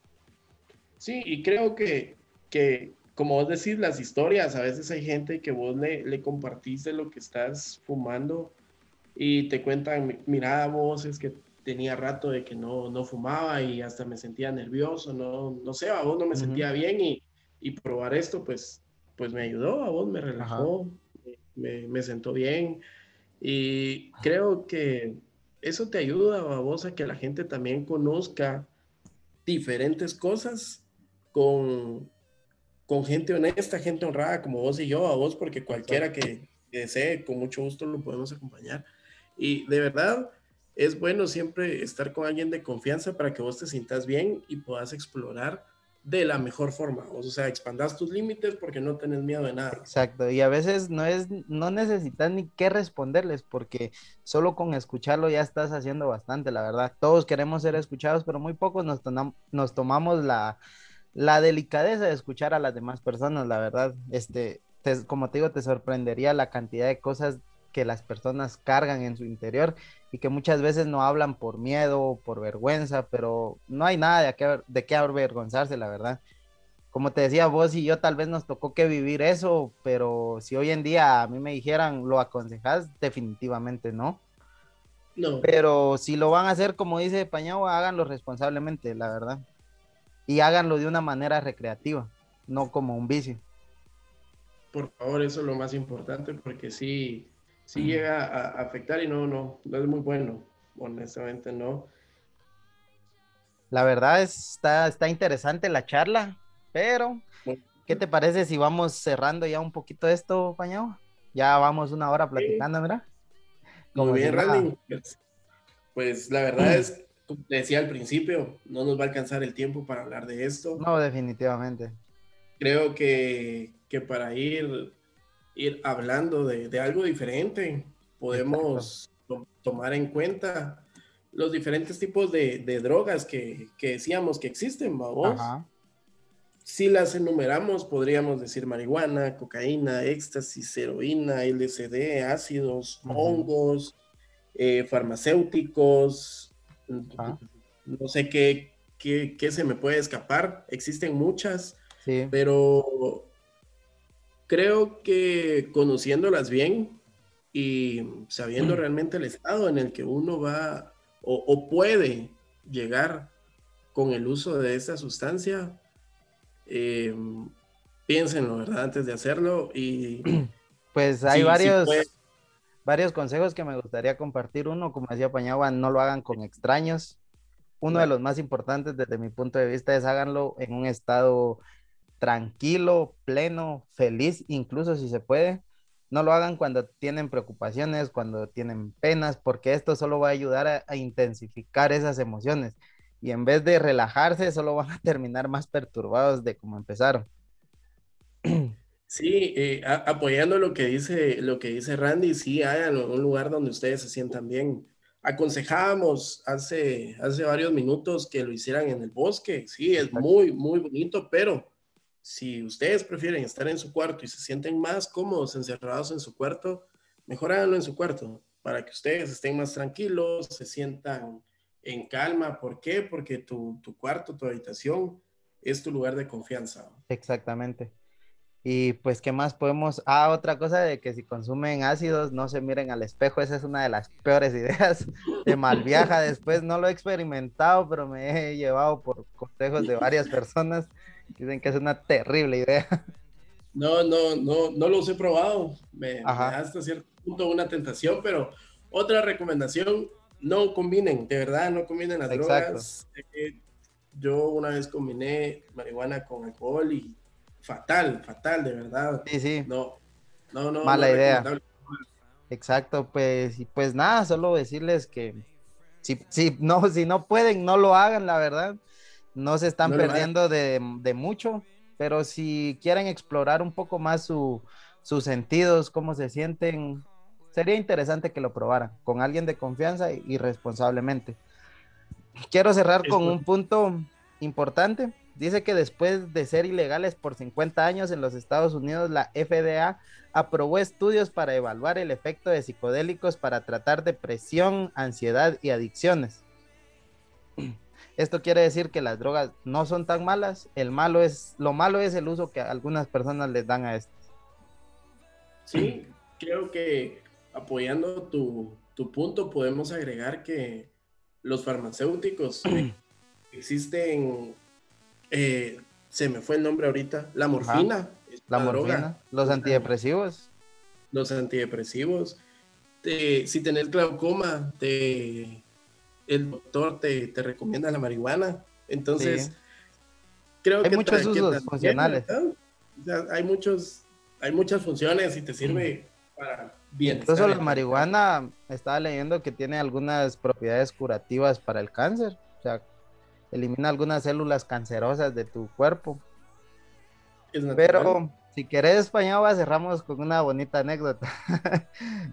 sí y creo que, que, como vos decís, las historias, a veces hay gente que vos le, le compartiste lo que estás fumando y te cuentan, mira, vos es que tenía rato de que no, no fumaba y hasta me sentía nervioso, no, no sé, a vos no me sentía bien y, y, probar esto pues, pues me ayudó, a vos me relajó, me, me, sentó bien y creo que eso te ayuda a vos a que la gente también conozca diferentes cosas con, con gente honesta, gente honrada como vos y yo, a vos, porque cualquiera que desee, con mucho gusto lo podemos acompañar. Y de verdad, es bueno siempre estar con alguien de confianza para que vos te sientas bien y puedas explorar de la mejor forma. O sea, expandas tus límites porque no tenés miedo de nada. Exacto. Y a veces no es, no necesitas ni qué responderles porque solo con escucharlo ya estás haciendo bastante, la verdad. Todos queremos ser escuchados, pero muy pocos nos, nos tomamos la, la delicadeza de escuchar a las demás personas, la verdad. Este, como te digo, te sorprendería la cantidad de cosas que las personas cargan en su interior y que muchas veces no hablan por miedo o por vergüenza, pero no hay nada de qué, de qué avergonzarse, la verdad. Como te decía, vos y yo tal vez nos tocó que vivir eso, pero si hoy en día a mí me dijeran, ¿lo aconsejas? Definitivamente no. No. Pero si lo van a hacer, como dice Pañao, háganlo responsablemente, la verdad. Y háganlo de una manera recreativa, no como un vicio. Por favor, eso es lo más importante, porque sí, sí llega a afectar y no, no, no es muy bueno, honestamente no. La verdad está, está interesante la charla, pero ¿qué te parece si vamos cerrando ya un poquito esto, Pañao? Ya vamos una hora platicando, mira. Como bien, Randy. Pues, pues la verdad es, como te decía al principio, no nos va a alcanzar el tiempo para hablar de esto. No, definitivamente. Creo que, que para ir ir hablando de, algo diferente. Podemos tomar en cuenta los diferentes tipos de, drogas que, decíamos que existen, vamos. Si las enumeramos, podríamos decir marihuana, cocaína, éxtasis, heroína, LSD, ácidos, hongos, eh, farmacéuticos, no sé qué, qué, se me puede escapar. Existen muchas, pero creo que conociéndolas bien y sabiendo mm. realmente el estado en el que uno va o, puede llegar con el uso de esta sustancia, eh, piénsenlo, ¿verdad? Antes de hacerlo y... Pues hay varios, varios consejos que me gustaría compartir. Uno, como decía Pañagua, no lo hagan con extraños. Uno de los más importantes desde mi punto de vista es háganlo en un estado tranquilo, pleno, feliz, incluso si se puede. No lo hagan cuando tienen preocupaciones, cuando tienen penas, porque esto solo va a ayudar a, intensificar esas emociones. Y en vez de relajarse, solo van a terminar más perturbados de como empezaron. Sí, eh, apoyando lo que dice lo que dice Randy, sí, hagan un lugar donde ustedes se sientan bien. Aconsejábamos hace, hace varios minutos que lo hicieran en el bosque, sí, es muy, muy bonito, pero si ustedes prefieren estar en su cuarto y se sienten más cómodos encerrados en su cuarto, mejor háganlo en su cuarto para que ustedes estén más tranquilos, se sientan en calma. ¿Por qué? Porque tu, tu cuarto, tu habitación es tu lugar de confianza. Exactamente. Y pues, ¿qué más podemos? Ah, otra cosa de que si consumen ácidos, no se miren al espejo. Esa es una de las peores ideas de mal viaja. Después no lo he experimentado, pero me he llevado por consejos de varias personas Dicen que es una terrible idea. No, no, no, no los he probado. Me, me da hasta cierto punto una tentación, pero otra recomendación, no combinen, de verdad, no combinen las drogas. Eh, yo una vez combiné marihuana con alcohol y fatal, fatal, de verdad. Sí, sí. No, no, no. Mala idea. Exacto, pues, y pues nada, solo decirles que Si, si, no, si no pueden, no lo hagan, la verdad. No se están perdiendo de, de, mucho, pero si quieren explorar un poco más su, sus sentidos, cómo se sienten, sería interesante que lo probaran con alguien de confianza y, responsablemente. Quiero cerrar con un punto importante. Dice que después de ser ilegales por 50 años en los Estados Unidos, la FDA aprobó estudios para evaluar el efecto de psicodélicos para tratar depresión, ansiedad y adicciones. Esto quiere decir que las drogas no son tan malas, el malo es, lo malo es el uso que algunas personas les dan a esto. Sí, creo que apoyando tu, punto podemos agregar que los farmacéuticos existen, eh, se me fue el nombre ahorita, la morfina. La morfina, los antidepresivos. Los antidepresivos. si tenés glaucoma, te, el doctor te, recomienda la marihuana. Entonces, creo que... Hay muchos usos funcionales. hay muchos hay muchas funciones y te sirve para bien. Incluso la marihuana, estaba leyendo que tiene algunas propiedades curativas para el cáncer. O sea, elimina algunas células cancerosas de tu cuerpo. Pero si querés, español, cerramos con una bonita anécdota.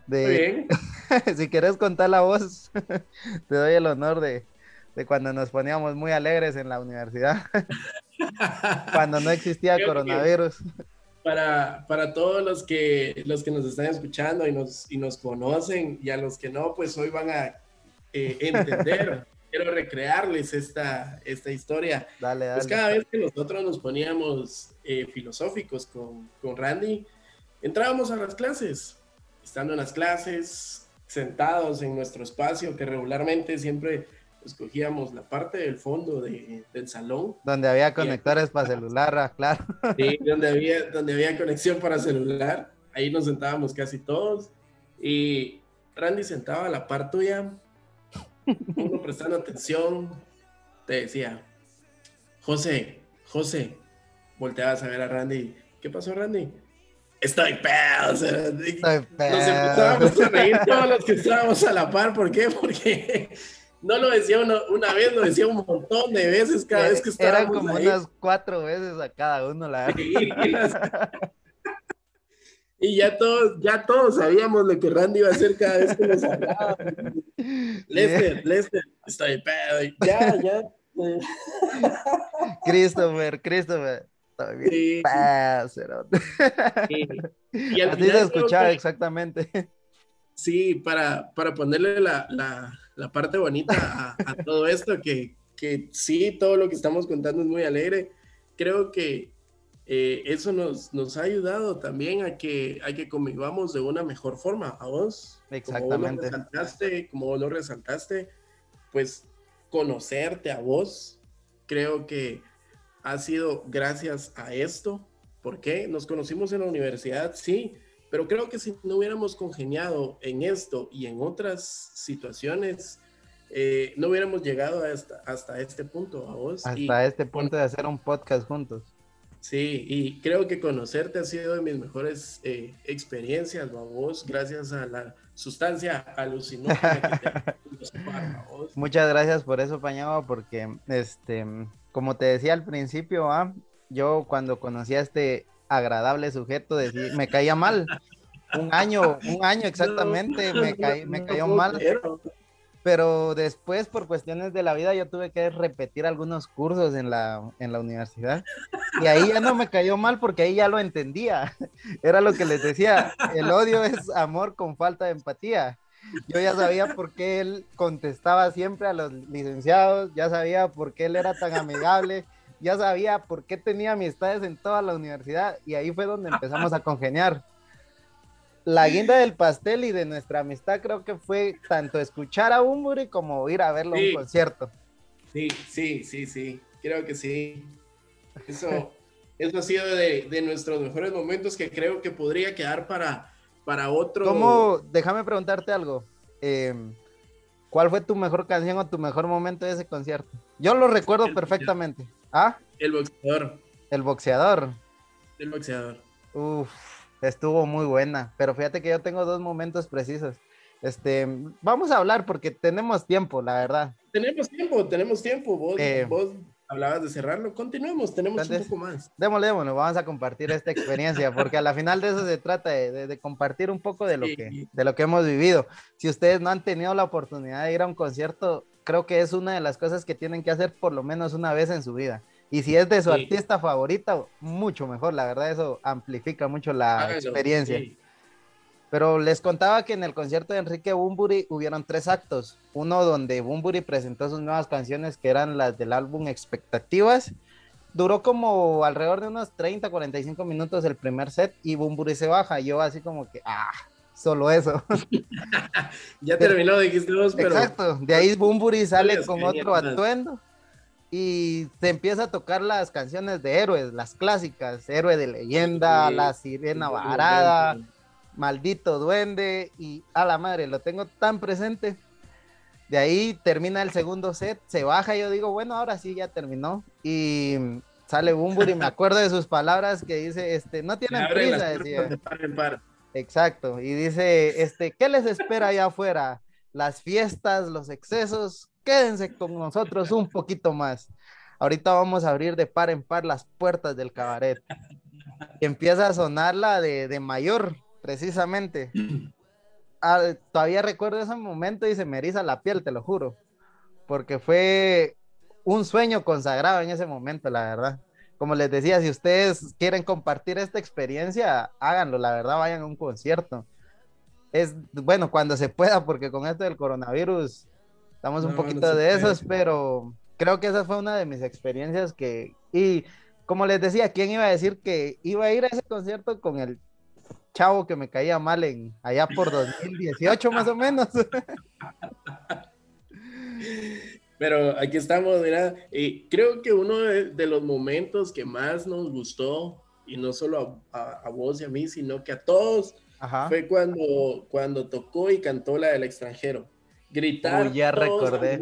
de, si querés contar la voz, te doy el honor de, de cuando nos poníamos muy alegres en la universidad. cuando no existía coronavirus para, para todos los que, los que nos están escuchando y nos, y nos conocen y a los que no, pues hoy van a eh, entender. Quiero recrearles esta, esta historia. Dale, Pues cada vez que nosotros nos poníamos eh, filosóficos con, con Randy, entrábamos a las clases. Estando en las clases, sentados en nuestro espacio, que regularmente siempre escogíamos la parte del fondo de, del salón. Donde había conectores para celular, ah, claro. Sí, donde había, donde había conexión para celular. Ahí nos sentábamos casi todos. Y Randy sentaba a la par tuya, uno prestando atención, te decía, José, José, volteabas a ver a Randy. ¿Qué pasó, Randy? Estoy pedo. Estoy pedo. Nos empezábamos a reír todos los que estábamos a la par. ¿Por qué? Porque no lo decía una, vez, lo decía un montón de veces cada vez que estábamos Eran como unas cuatro veces a cada uno, la y ya todos, ya todos sabíamos lo que Randy iba a hacer cada vez que nos hablaba. Lester, Lester, estoy pedo. Ya, ya. Christopher, Christopher. Estoy bien sí, Y al Así se escuchaba exactamente. Sí, para, para ponerle la la parte bonita a, todo esto, que, que, sí, todo lo que estamos contando es muy alegre. Creo que eh, eso nos, nos ha ayudado también a que, a que convivamos de una mejor forma a vos. Exactamente. Como vos lo resaltaste, como vos lo resaltaste, pues conocerte a vos, creo que ha sido gracias a esto. ¿Por qué? Nos conocimos en la universidad, sí, pero creo que si no hubiéramos congeniado en esto y en otras situaciones, eh, no hubiéramos llegado hasta, hasta este punto a vos. Hasta este punto de hacer un podcast juntos. Sí, y creo que conocerte ha sido de mis mejores eh, experiencias, a vos, gracias a la sustancia alucinógena Muchas gracias por eso, Pañaba, porque, este, como te decía al principio, ¿ah? yo cuando conocí a este agradable sujeto, decir, me caía mal. Un año, un año exactamente, me, me cayó mal. Pero después, por cuestiones de la vida, yo tuve que repetir algunos cursos en la, en la universidad. Y ahí ya no me cayó mal porque ahí ya lo entendía. Era lo que les decía, el odio es amor con falta de empatía. Yo ya sabía por qué él contestaba siempre a los licenciados, ya sabía por qué él era tan amigable, ya sabía por qué tenía amistades en toda la universidad y ahí fue donde empezamos a congeniar. La guinda del pastel y de nuestra amistad creo que fue tanto escuchar a Umburi como ir a verlo en un concierto. Sí, sí, sí, sí, creo que sí. Eso, eso ha sido de, de, nuestros mejores momentos que creo que podría quedar para, para otro. ¿Cómo? Déjame preguntarte algo. Em, ¿Cuál fue tu mejor canción o tu mejor momento de ese concierto? Yo lo recuerdo perfectamente. ¿Ah? El boxeador. El boxeador. El boxeador. Uf, estuvo muy buena. Pero fíjate que yo tengo dos momentos precisos. Este, vamos a hablar porque tenemos tiempo, la verdad. Tenemos tiempo, tenemos tiempo. Vos, Eh, vos hablabas de cerrarlo. Continuemos, tenemos entonces- un poco más. Démosle, démosle, vamos a compartir esta experiencia, porque a la final de eso se trata, de, de- de compartir un poco de lo, Sí. que, de lo que hemos vivido. Si ustedes no han tenido la oportunidad de ir a un concierto, creo que es una de las cosas que tienen que hacer por lo menos una vez en su vida. Y si es de su Sí. artista favorito, mucho mejor, la verdad eso amplifica mucho la Háganlo, experiencia. sí. Pero les contaba que en el concierto de Enrique Bumburi hubieron tres actos. Uno donde Bumburi presentó sus nuevas canciones que eran las del álbum Expectativas. Duró como alrededor de unos 30, 45 minutos el primer set y Bumburi se baja. Yo así como que, ah, solo eso. Ya terminó, dijiste vos, pero Exacto. De ahí Bumburi sale con otro atuendo y se empieza a tocar las canciones de héroes, las clásicas. Héroe de leyenda, Sí. La Sirena Varada. maldito duende y a la madre, lo tengo tan presente. De ahí termina el segundo set, se baja y yo digo, bueno, ahora sí ya terminó. Y sale Bumburi, me acuerdo de sus palabras que dice, este, no tienen prisa, decía. de par en par. Exacto, y dice, este, ¿qué les espera allá afuera? Las fiestas, los excesos, quédense con nosotros un poquito más. Ahorita vamos a abrir de par en par las puertas del cabaret. Y empieza a sonar la de, de mayor, precisamente. Ah, todavía recuerdo ese momento y se me eriza la piel, te lo juro. Porque fue un sueño consagrado en ese momento, la verdad. Como les decía, si ustedes quieren compartir esta experiencia, háganlo, la verdad, vayan a un concierto. Es bueno cuando se pueda, porque con esto del coronavirus estamos un No, poquito de esos, pero creo que esa fue una de mis experiencias que, y como les decía, ¿quién iba a decir que iba a ir a ese concierto con el chavo que me caía mal en allá por 2018 más o menos? Pero aquí estamos, mira, y creo que uno de, de los momentos que más nos gustó, y no solo a, a- a vos y a mí, sino que a todos, Ajá. fue cuando, cuando tocó y cantó la del extranjero. Gritar Uy, ya recordé.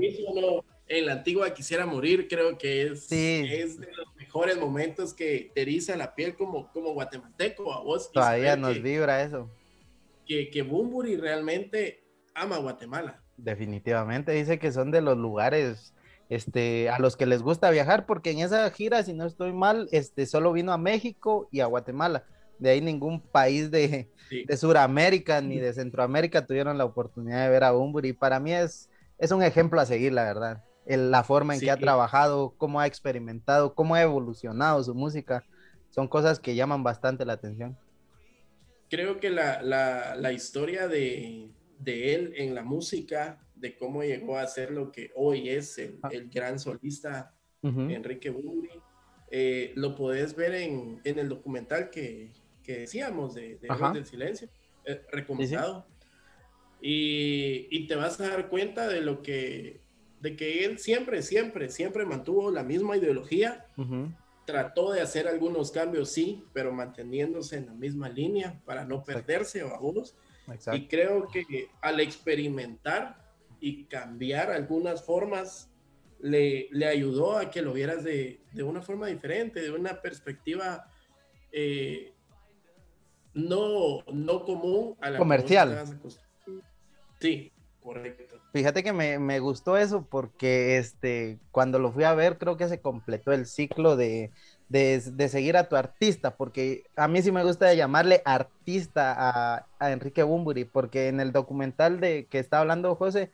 en la antigua Quisiera Morir, creo que es, Sí. es de los mejores momentos que te eriza la piel como, como guatemalteco a vos. Todavía nos que, vibra eso. que, que Bumburi realmente ama Guatemala. Definitivamente dice que son de los lugares este, a los que les gusta viajar, porque en esa gira, si no estoy mal, este, solo vino a México y a Guatemala. De ahí ningún país de, Sí. de Sudamérica ni de Centroamérica tuvieron la oportunidad de ver a Bumburi. Para mí es, es un ejemplo a seguir, la verdad. El- la forma en que ha trabajado, cómo ha experimentado, cómo ha evolucionado su música, son cosas que llaman bastante la atención. creo que la, la, la historia de, de él en la música, de cómo llegó a ser lo que hoy es el, Ah. el gran solista. Enrique Bumburi, eh, lo podés ver en, en el documental que, que decíamos de, de. Héroes del Silencio, eh, recomendado. Y, y te vas a dar cuenta de lo que, de que él siempre, siempre, siempre mantuvo la misma ideología Ujú. trató de hacer algunos cambios, sí, pero manteniéndose en la misma línea para no Exacto. perderse, vamos. Exacto. Y creo que al experimentar y cambiar algunas formas, le, le ayudó a que lo vieras de, de una forma diferente, de una perspectiva eh, no, no común a la Comercial. Sí, correcto. Fíjate que me, me gustó eso porque este, cuando lo fui a ver creo que se completó el ciclo de, de, de seguir a tu artista, porque a mí sí me gusta llamarle artista a, a Enrique Bumburi, porque en el documental de que está hablando José,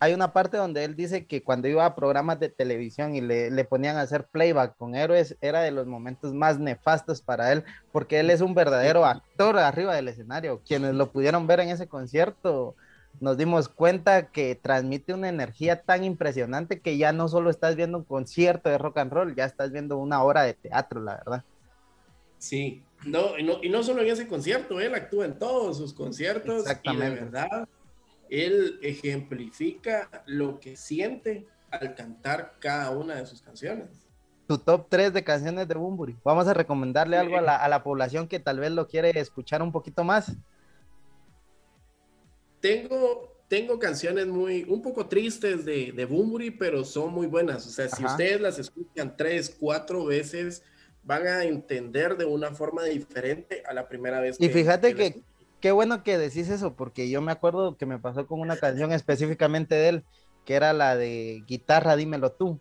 hay una parte donde él dice que cuando iba a programas de televisión y le, le ponían a hacer playback con héroes, era de los momentos más nefastos para él, porque él es un verdadero actor arriba del escenario. Quienes lo pudieron ver en ese concierto, nos dimos cuenta que transmite una energía tan impresionante que ya no solo estás viendo un concierto de rock and roll, ya estás viendo una obra de teatro, la verdad. Sí, no, y no, y no solo en ese concierto, él actúa en todos sus conciertos y de Exactamente. verdad, él ejemplifica lo que siente al cantar cada una de sus canciones. Tu top 3 de canciones de Bumburi. Vamos a recomendarle algo a la, a la población que tal vez lo quiere escuchar un poquito más. Tengo, tengo canciones muy, un poco tristes de, de Bumburi, pero son muy buenas. O sea, si ustedes las escuchan tres, cuatro veces, van a entender de una forma diferente a la primera vez. Y fíjate que. Qué bueno que decís eso, porque yo me acuerdo que me pasó con una canción específicamente de él, que era la de Guitarra, dímelo tú.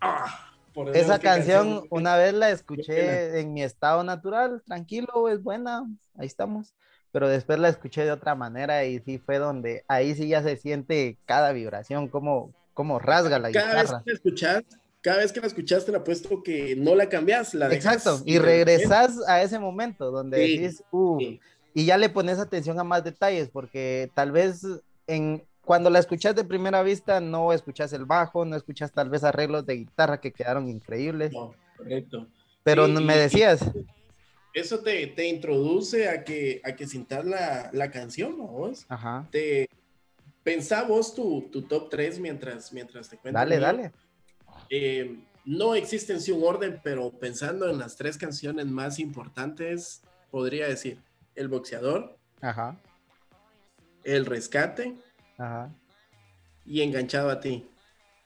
Ah, por Esa qué canción una vez la escuché en mi estado natural, tranquilo, es buena, ahí estamos. Pero después la escuché de otra manera y sí fue donde ahí sí ya se siente cada vibración, como, como rasga la Cada vez guitarra. que la escuchas, cada vez que la escuchaste, le apuesto que no la cambias, la Exacto, y regresas a ese momento donde Sí, decís, uh, sí. Y ya le pones atención a más detalles, porque tal vez en, cuando la escuchas de primera vista no escuchas el bajo, no escuchas tal vez arreglos de guitarra que quedaron increíbles, No, correcto. pero Sí, me decías, Eso te, te introduce a que, a que sintas la, la canción, ¿no? vos? ajá, Te, pensá vos tu, tu top 3 mientras, mientras te cuento. dale, mío. dale, Eh, no existe en sí un orden, pero pensando en las tres canciones más importantes, podría decir El Boxeador, ajá, El Rescate ajá. y Enganchado a ti.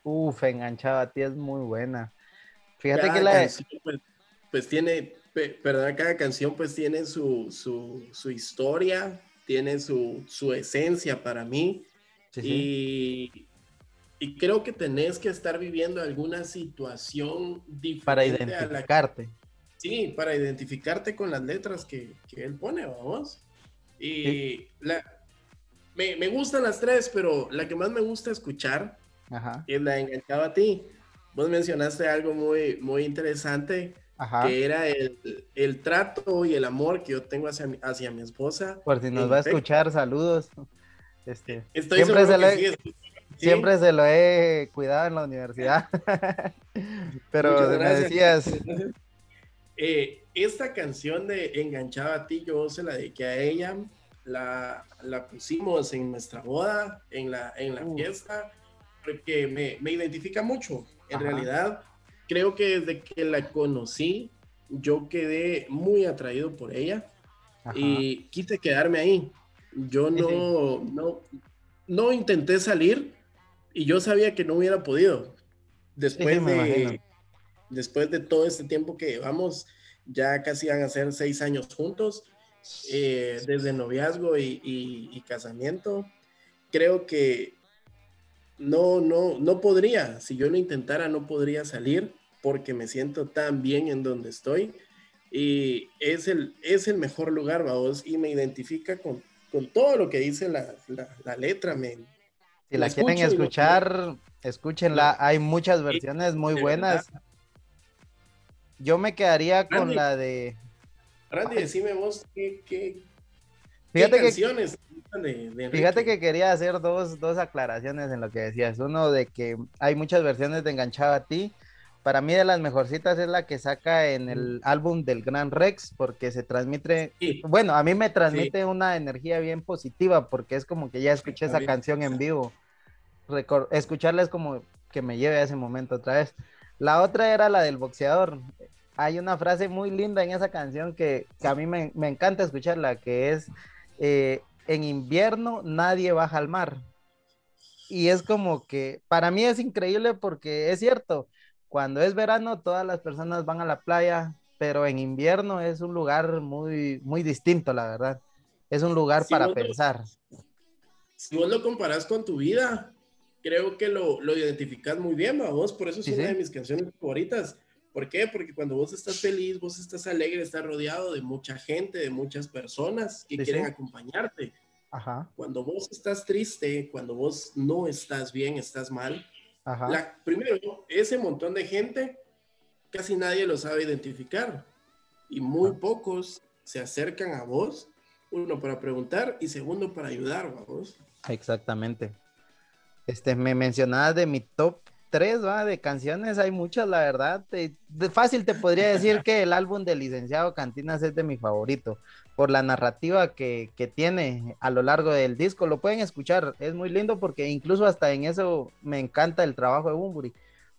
Uf, enganchado a ti es muy buena. Fíjate Cada que la... canción, pues, pues tiene, pe- perdón, cada canción pues tiene su, su, su historia, tiene su, su esencia para mí. Sí, sí. Y, y creo que tenés que estar viviendo alguna situación diferente para a la identificarte. Sí, para identificarte con las letras que, que él pone, vamos. Y la, me, me gustan las tres, pero la que más me gusta escuchar Ajá, es la de Enganchado a ti. Vos mencionaste algo muy, muy interesante, ajá. que era el, el trato y el amor que yo tengo hacia mi, hacia mi esposa. Por si nos en va a escuchar, saludos. Este, Estoy siempre se que le- sí, sí. Siempre se lo he cuidado en la universidad. Pero me gracias. Eh, esta canción de Enganchado a ti, yo se la dediqué a ella. La, la pusimos en nuestra boda, en la, en la Uf. fiesta, porque me, me identifica mucho. En Ajá. realidad, creo que desde que la conocí, yo quedé muy atraído por ella ajá, y quise quedarme ahí. Yo no, no, no intenté salir y yo sabía que no hubiera podido. Después, sí, de. Después de todo este tiempo que llevamos, ya casi van a ser seis años juntos, eh, desde noviazgo y, y- y casamiento, creo que no, no, no podría, si yo lo intentara, no podría salir porque me siento tan bien en donde estoy y es el, es el mejor lugar, vamos, y me identifica con, con todo lo que dice la, la, la letra, men. si la quieren lo- escuchar, escúchenla. Hay muchas versiones muy buenas. Yo me quedaría con Randy. la de. Randy, decime vos qué, qué, Fíjate qué que canciones gustan de, de? Fíjate que quería hacer dos, dos aclaraciones en lo que decías. Uno de que hay muchas versiones de Enganchado a ti. Para mí de las mejorcitas es la que saca en el álbum del Gran Rex porque se transmite, Sí. bueno, a mí me transmite una energía bien positiva porque es como que ya escuché esa canción en vivo. Recor- escucharla es como que me lleve a ese momento otra vez. La otra era la del boxeador. Hay una frase muy linda en esa canción que, que a mí me, me encanta escucharla, que es, eh, en invierno nadie baja al mar. Y es como que para mí es increíble porque es cierto, cuando es verano todas las personas van a la playa, pero en invierno es un lugar muy, muy distinto, la verdad. Es un lugar para vos pensar. si vos lo comparás con tu vida, creo que lo, lo identificas muy bien, vos, por eso es Sí, una sí. de mis canciones favoritas. ¿Por qué? Porque cuando vos estás feliz, vos estás alegre, estás rodeado de mucha gente, de muchas personas que Sí, quieren acompañarte. Ajá, Cuando vos estás triste, cuando vos no estás bien, estás mal, ajá. la, primero, ese montón de gente, casi nadie lo sabe identificar. Y muy Ajá. pocos se acercan a vos, uno para preguntar y segundo para ayudar a vos. Exactamente. Este, me mencionabas de mi top 3, ¿va? De canciones, hay muchas, la verdad. De, de fácil te podría decir que el álbum del licenciado Cantinas es de mi favorito, por la narrativa que, que tiene a lo largo del disco. Lo pueden escuchar, es muy lindo porque incluso hasta en eso me encanta el trabajo de Bumburi,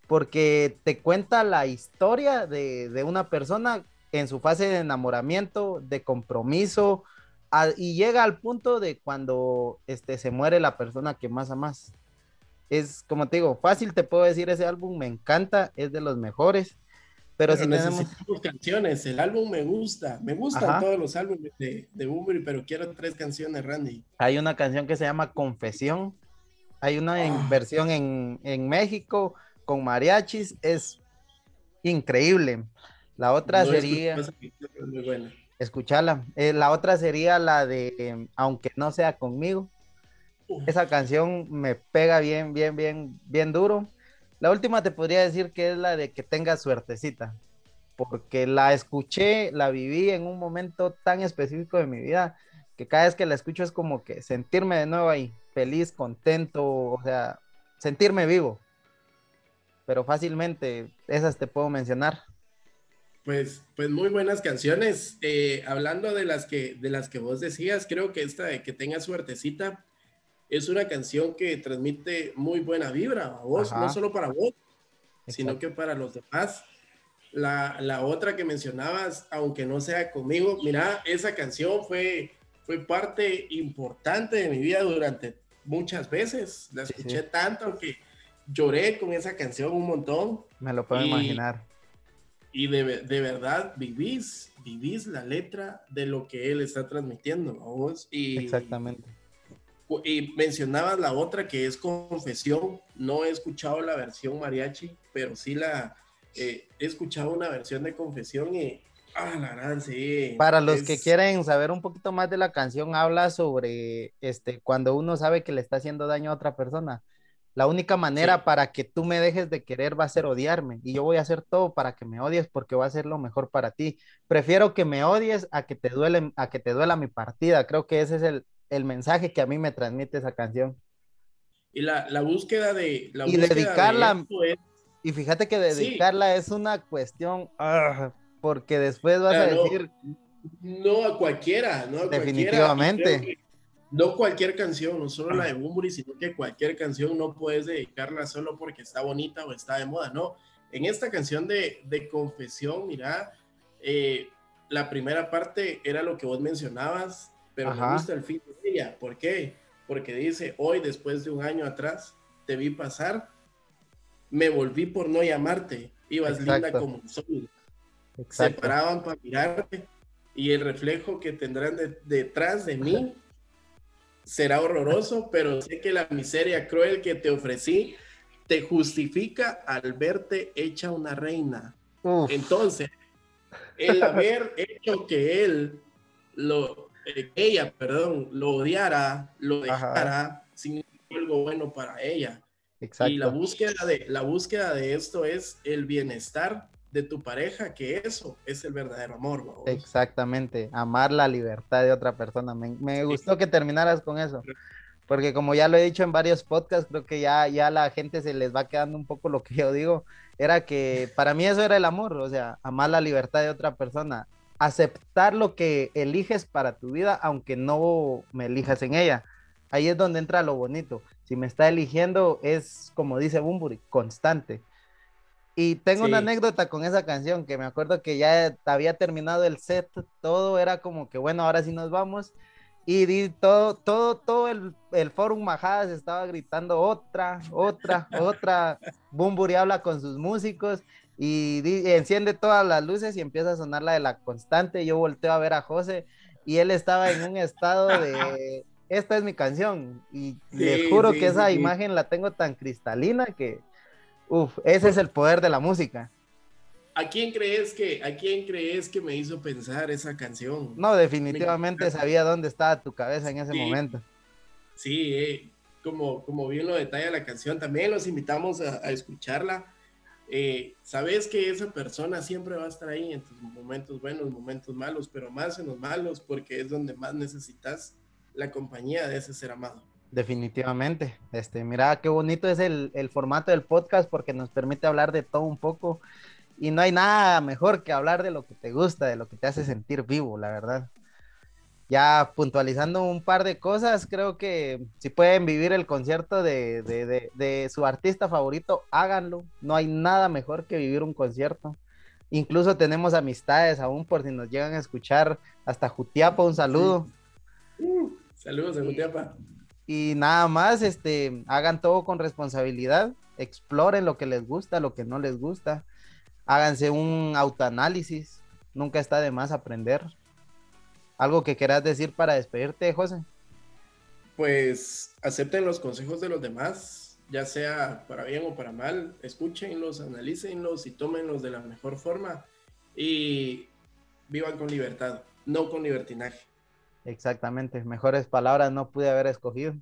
porque te cuenta la historia de, de una persona en su fase de enamoramiento, de compromiso, a- y llega al punto de cuando este, se muere la persona que más amas. Es como te digo, fácil te puedo decir, ese álbum me encanta, es de los mejores. Pero, si necesitamos canciones, el álbum me gusta, me gustan todos los álbumes de, de pero quiero tres canciones, Randy. Hay una canción que se llama Confesión, hay una ah. versión en, en, México con mariachis, es increíble. La otra sería... Muy buena. Escuchala. Eh, la otra sería la de Aunque no sea conmigo. Esa canción me pega bien, bien, bien, bien duro. La última te podría decir que es la de que tenga suertecita, porque la escuché, la viví en un momento tan específico de mi vida que cada vez que la escucho es como que sentirme de nuevo ahí, feliz, contento, o sea, sentirme vivo. Pero fácilmente esas te puedo mencionar. Pues, pues muy buenas canciones. Eh, hablando de las que de las que vos decías, creo que esta de que tenga suertecita es una canción que transmite muy buena vibra a vos, no solo para vos, sino que para los demás. La, otra que mencionabas, aunque no sea conmigo, mira, esa canción fue, fue parte importante de mi vida durante muchas veces. La escuché tanto que lloré con esa canción un montón. Me lo puedo imaginar. Y de, verdad vivís, vivís la letra de lo que él está transmitiendo a vos. Y, Exactamente y mencionabas la otra que es Confesión. No he escuchado la versión mariachi, pero sí la eh, he escuchado una versión de Confesión y ah, la gran, sí. Para los que quieren saber un poquito más de la canción, habla sobre este cuando uno sabe que le está haciendo daño a otra persona. La única manera para que tú me dejes de querer va a ser odiarme y yo voy a hacer todo para que me odies porque va a ser lo mejor para ti. Prefiero que me odies a que te duele, a que te duela mi partida. Creo que ese es el, el mensaje que a mí me transmite esa canción. Y la, búsqueda de... y dedicarla... Y fíjate que dedicarla es una cuestión... Ah, porque después vas a decir... No a cualquiera, no Definitivamente. no cualquier canción, no solo la de Bumburi, sino que cualquier canción no puedes dedicarla solo porque está bonita o está de moda, no. En esta canción de, Confesión, mira, eh, la primera parte era lo que vos mencionabas, pero me gusta el fin de ella. ¿Por qué? Porque dice, hoy después de un año atrás, te vi pasar, me volví por no llamarte, ibas linda como un sol. Se paraban para mirarte y el reflejo que tendrán detrás de mí será horroroso, pero sé que la miseria cruel que te ofrecí te justifica al verte hecha una reina. Entonces, el haber hecho que él lo eh, ella, perdón, lo odiara, lo dejara, sin algo bueno para ella. Y la búsqueda, de, la búsqueda de esto es el bienestar de tu pareja, que eso es el verdadero amor. Exactamente, amar la libertad de otra persona. Me, gustó que terminaras con eso, porque como ya lo he dicho en varios podcasts, creo que ya, ya la gente se les va quedando un poco lo que yo digo, era que para mí eso era el amor, o sea, amar la libertad de otra persona aceptar lo que eliges para tu vida, aunque no me elijas en ella. Ahí es donde entra lo bonito. Si me está eligiendo, es como dice Bumburi, constante. Y tengo una anécdota con esa canción que me acuerdo que ya había terminado el set, todo era como que bueno, ahora sí nos vamos. Y di, todo, todo, todo el, el forum Majadas estaba gritando otra, otra, otra. Bumburi habla con sus músicos y, enciende todas las luces y empieza a sonar la de la constante. Yo volteo a ver a José y él estaba en un estado de esta es mi canción y les juro que esa imagen la tengo tan cristalina que uff, ese es el poder de la música. ¿A quién crees que a quién crees que me hizo pensar esa canción? No, definitivamente sabía dónde estaba tu cabeza en ese momento. Sí, eh, como, como bien lo detalla la canción, también los invitamos a, a escucharla eh, sabes que esa persona siempre va a estar ahí en tus momentos buenos, momentos malos, pero más en los malos, porque es donde más necesitas la compañía de ese ser amado. Definitivamente. Este, mira qué bonito es el, el formato del podcast porque nos permite hablar de todo un poco y no hay nada mejor que hablar de lo que te gusta, de lo que te hace sentir vivo, la verdad ya puntualizando un par de cosas, creo que si pueden vivir el concierto de, su artista favorito, háganlo. No hay nada mejor que vivir un concierto. Incluso tenemos amistades aún por si nos llegan a escuchar hasta Jutiapa, un saludo. Uh, saludos a Jutiapa. Y, nada más, este, hagan todo con responsabilidad, exploren lo que les gusta, lo que no les gusta háganse un autoanálisis, nunca está de más aprender. ¿Algo que quieras decir para despedirte, José? Pues acepten los consejos de los demás, ya sea para bien o para mal, escúchenlos, analícenlos y tómenlos de la mejor forma y vivan con libertad, no con libertinaje. Exactamente, mejores palabras no pude haber escogido.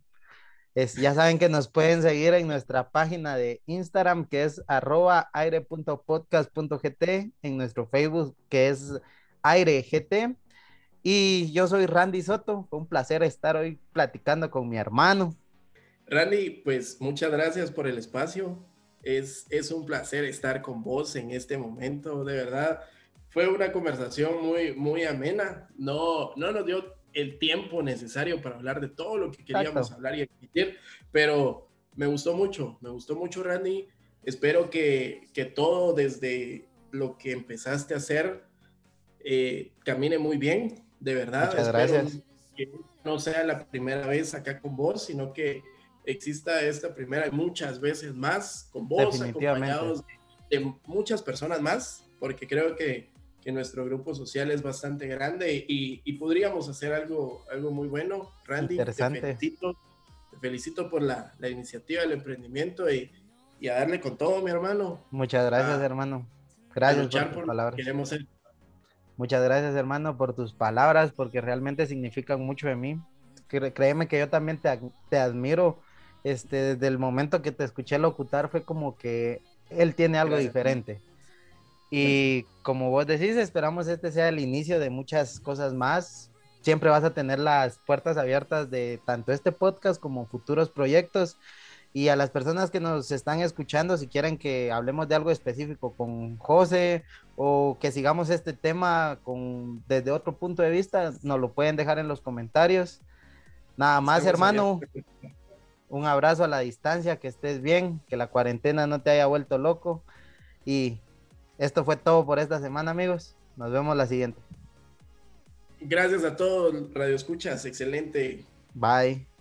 Es, ya saben que nos pueden seguir en nuestra página de Instagram que es arroba aire.podcast.gt, en nuestro Facebook que es airegt. Y yo soy Randy Soto, fue un placer estar hoy platicando con mi hermano. Randy, pues muchas gracias por el espacio. Es, es un placer estar con vos en este momento, de verdad. Fue una conversación muy, muy amena. No, no nos dio el tiempo necesario para hablar de todo lo que queríamos hablar y emitir, pero me gustó mucho, me gustó mucho, Randy. Espero que, que todo desde lo que empezaste a hacer eh, camine muy bien, de verdad. Muchas gracias. Que no sea la primera vez acá con vos, sino que exista esta primera y muchas veces más con vos, acompañados de muchas personas más, porque creo que que nuestro grupo social es bastante grande y, podríamos hacer algo, algo muy bueno. Randy, Interesante. Te felicito, te felicito por la, la iniciativa del emprendimiento y, y, a darle con todo, mi hermano. Muchas gracias, hermano. Gracias por tus palabras. Queremos ser. Muchas gracias, hermano, por tus palabras, porque realmente significan mucho de mí. Créeme que yo también te, te admiro. Este, desde el momento que te escuché locutar fue como que él tiene algo diferente. Y como vos decís, esperamos este sea el inicio de muchas cosas más. Siempre vas a tener las puertas abiertas de tanto este podcast como futuros proyectos. Y a las personas que nos están escuchando, si quieren que hablemos de algo específico con José o que sigamos este tema con, desde otro punto de vista, nos lo pueden dejar en los comentarios. Nada más, hermano. Un abrazo a la distancia, que estés bien, que la cuarentena no te haya vuelto loco. Y esto fue todo por esta semana, amigos. Nos vemos la siguiente. Gracias a todos, Radio Escuchas. Excelente. Bye.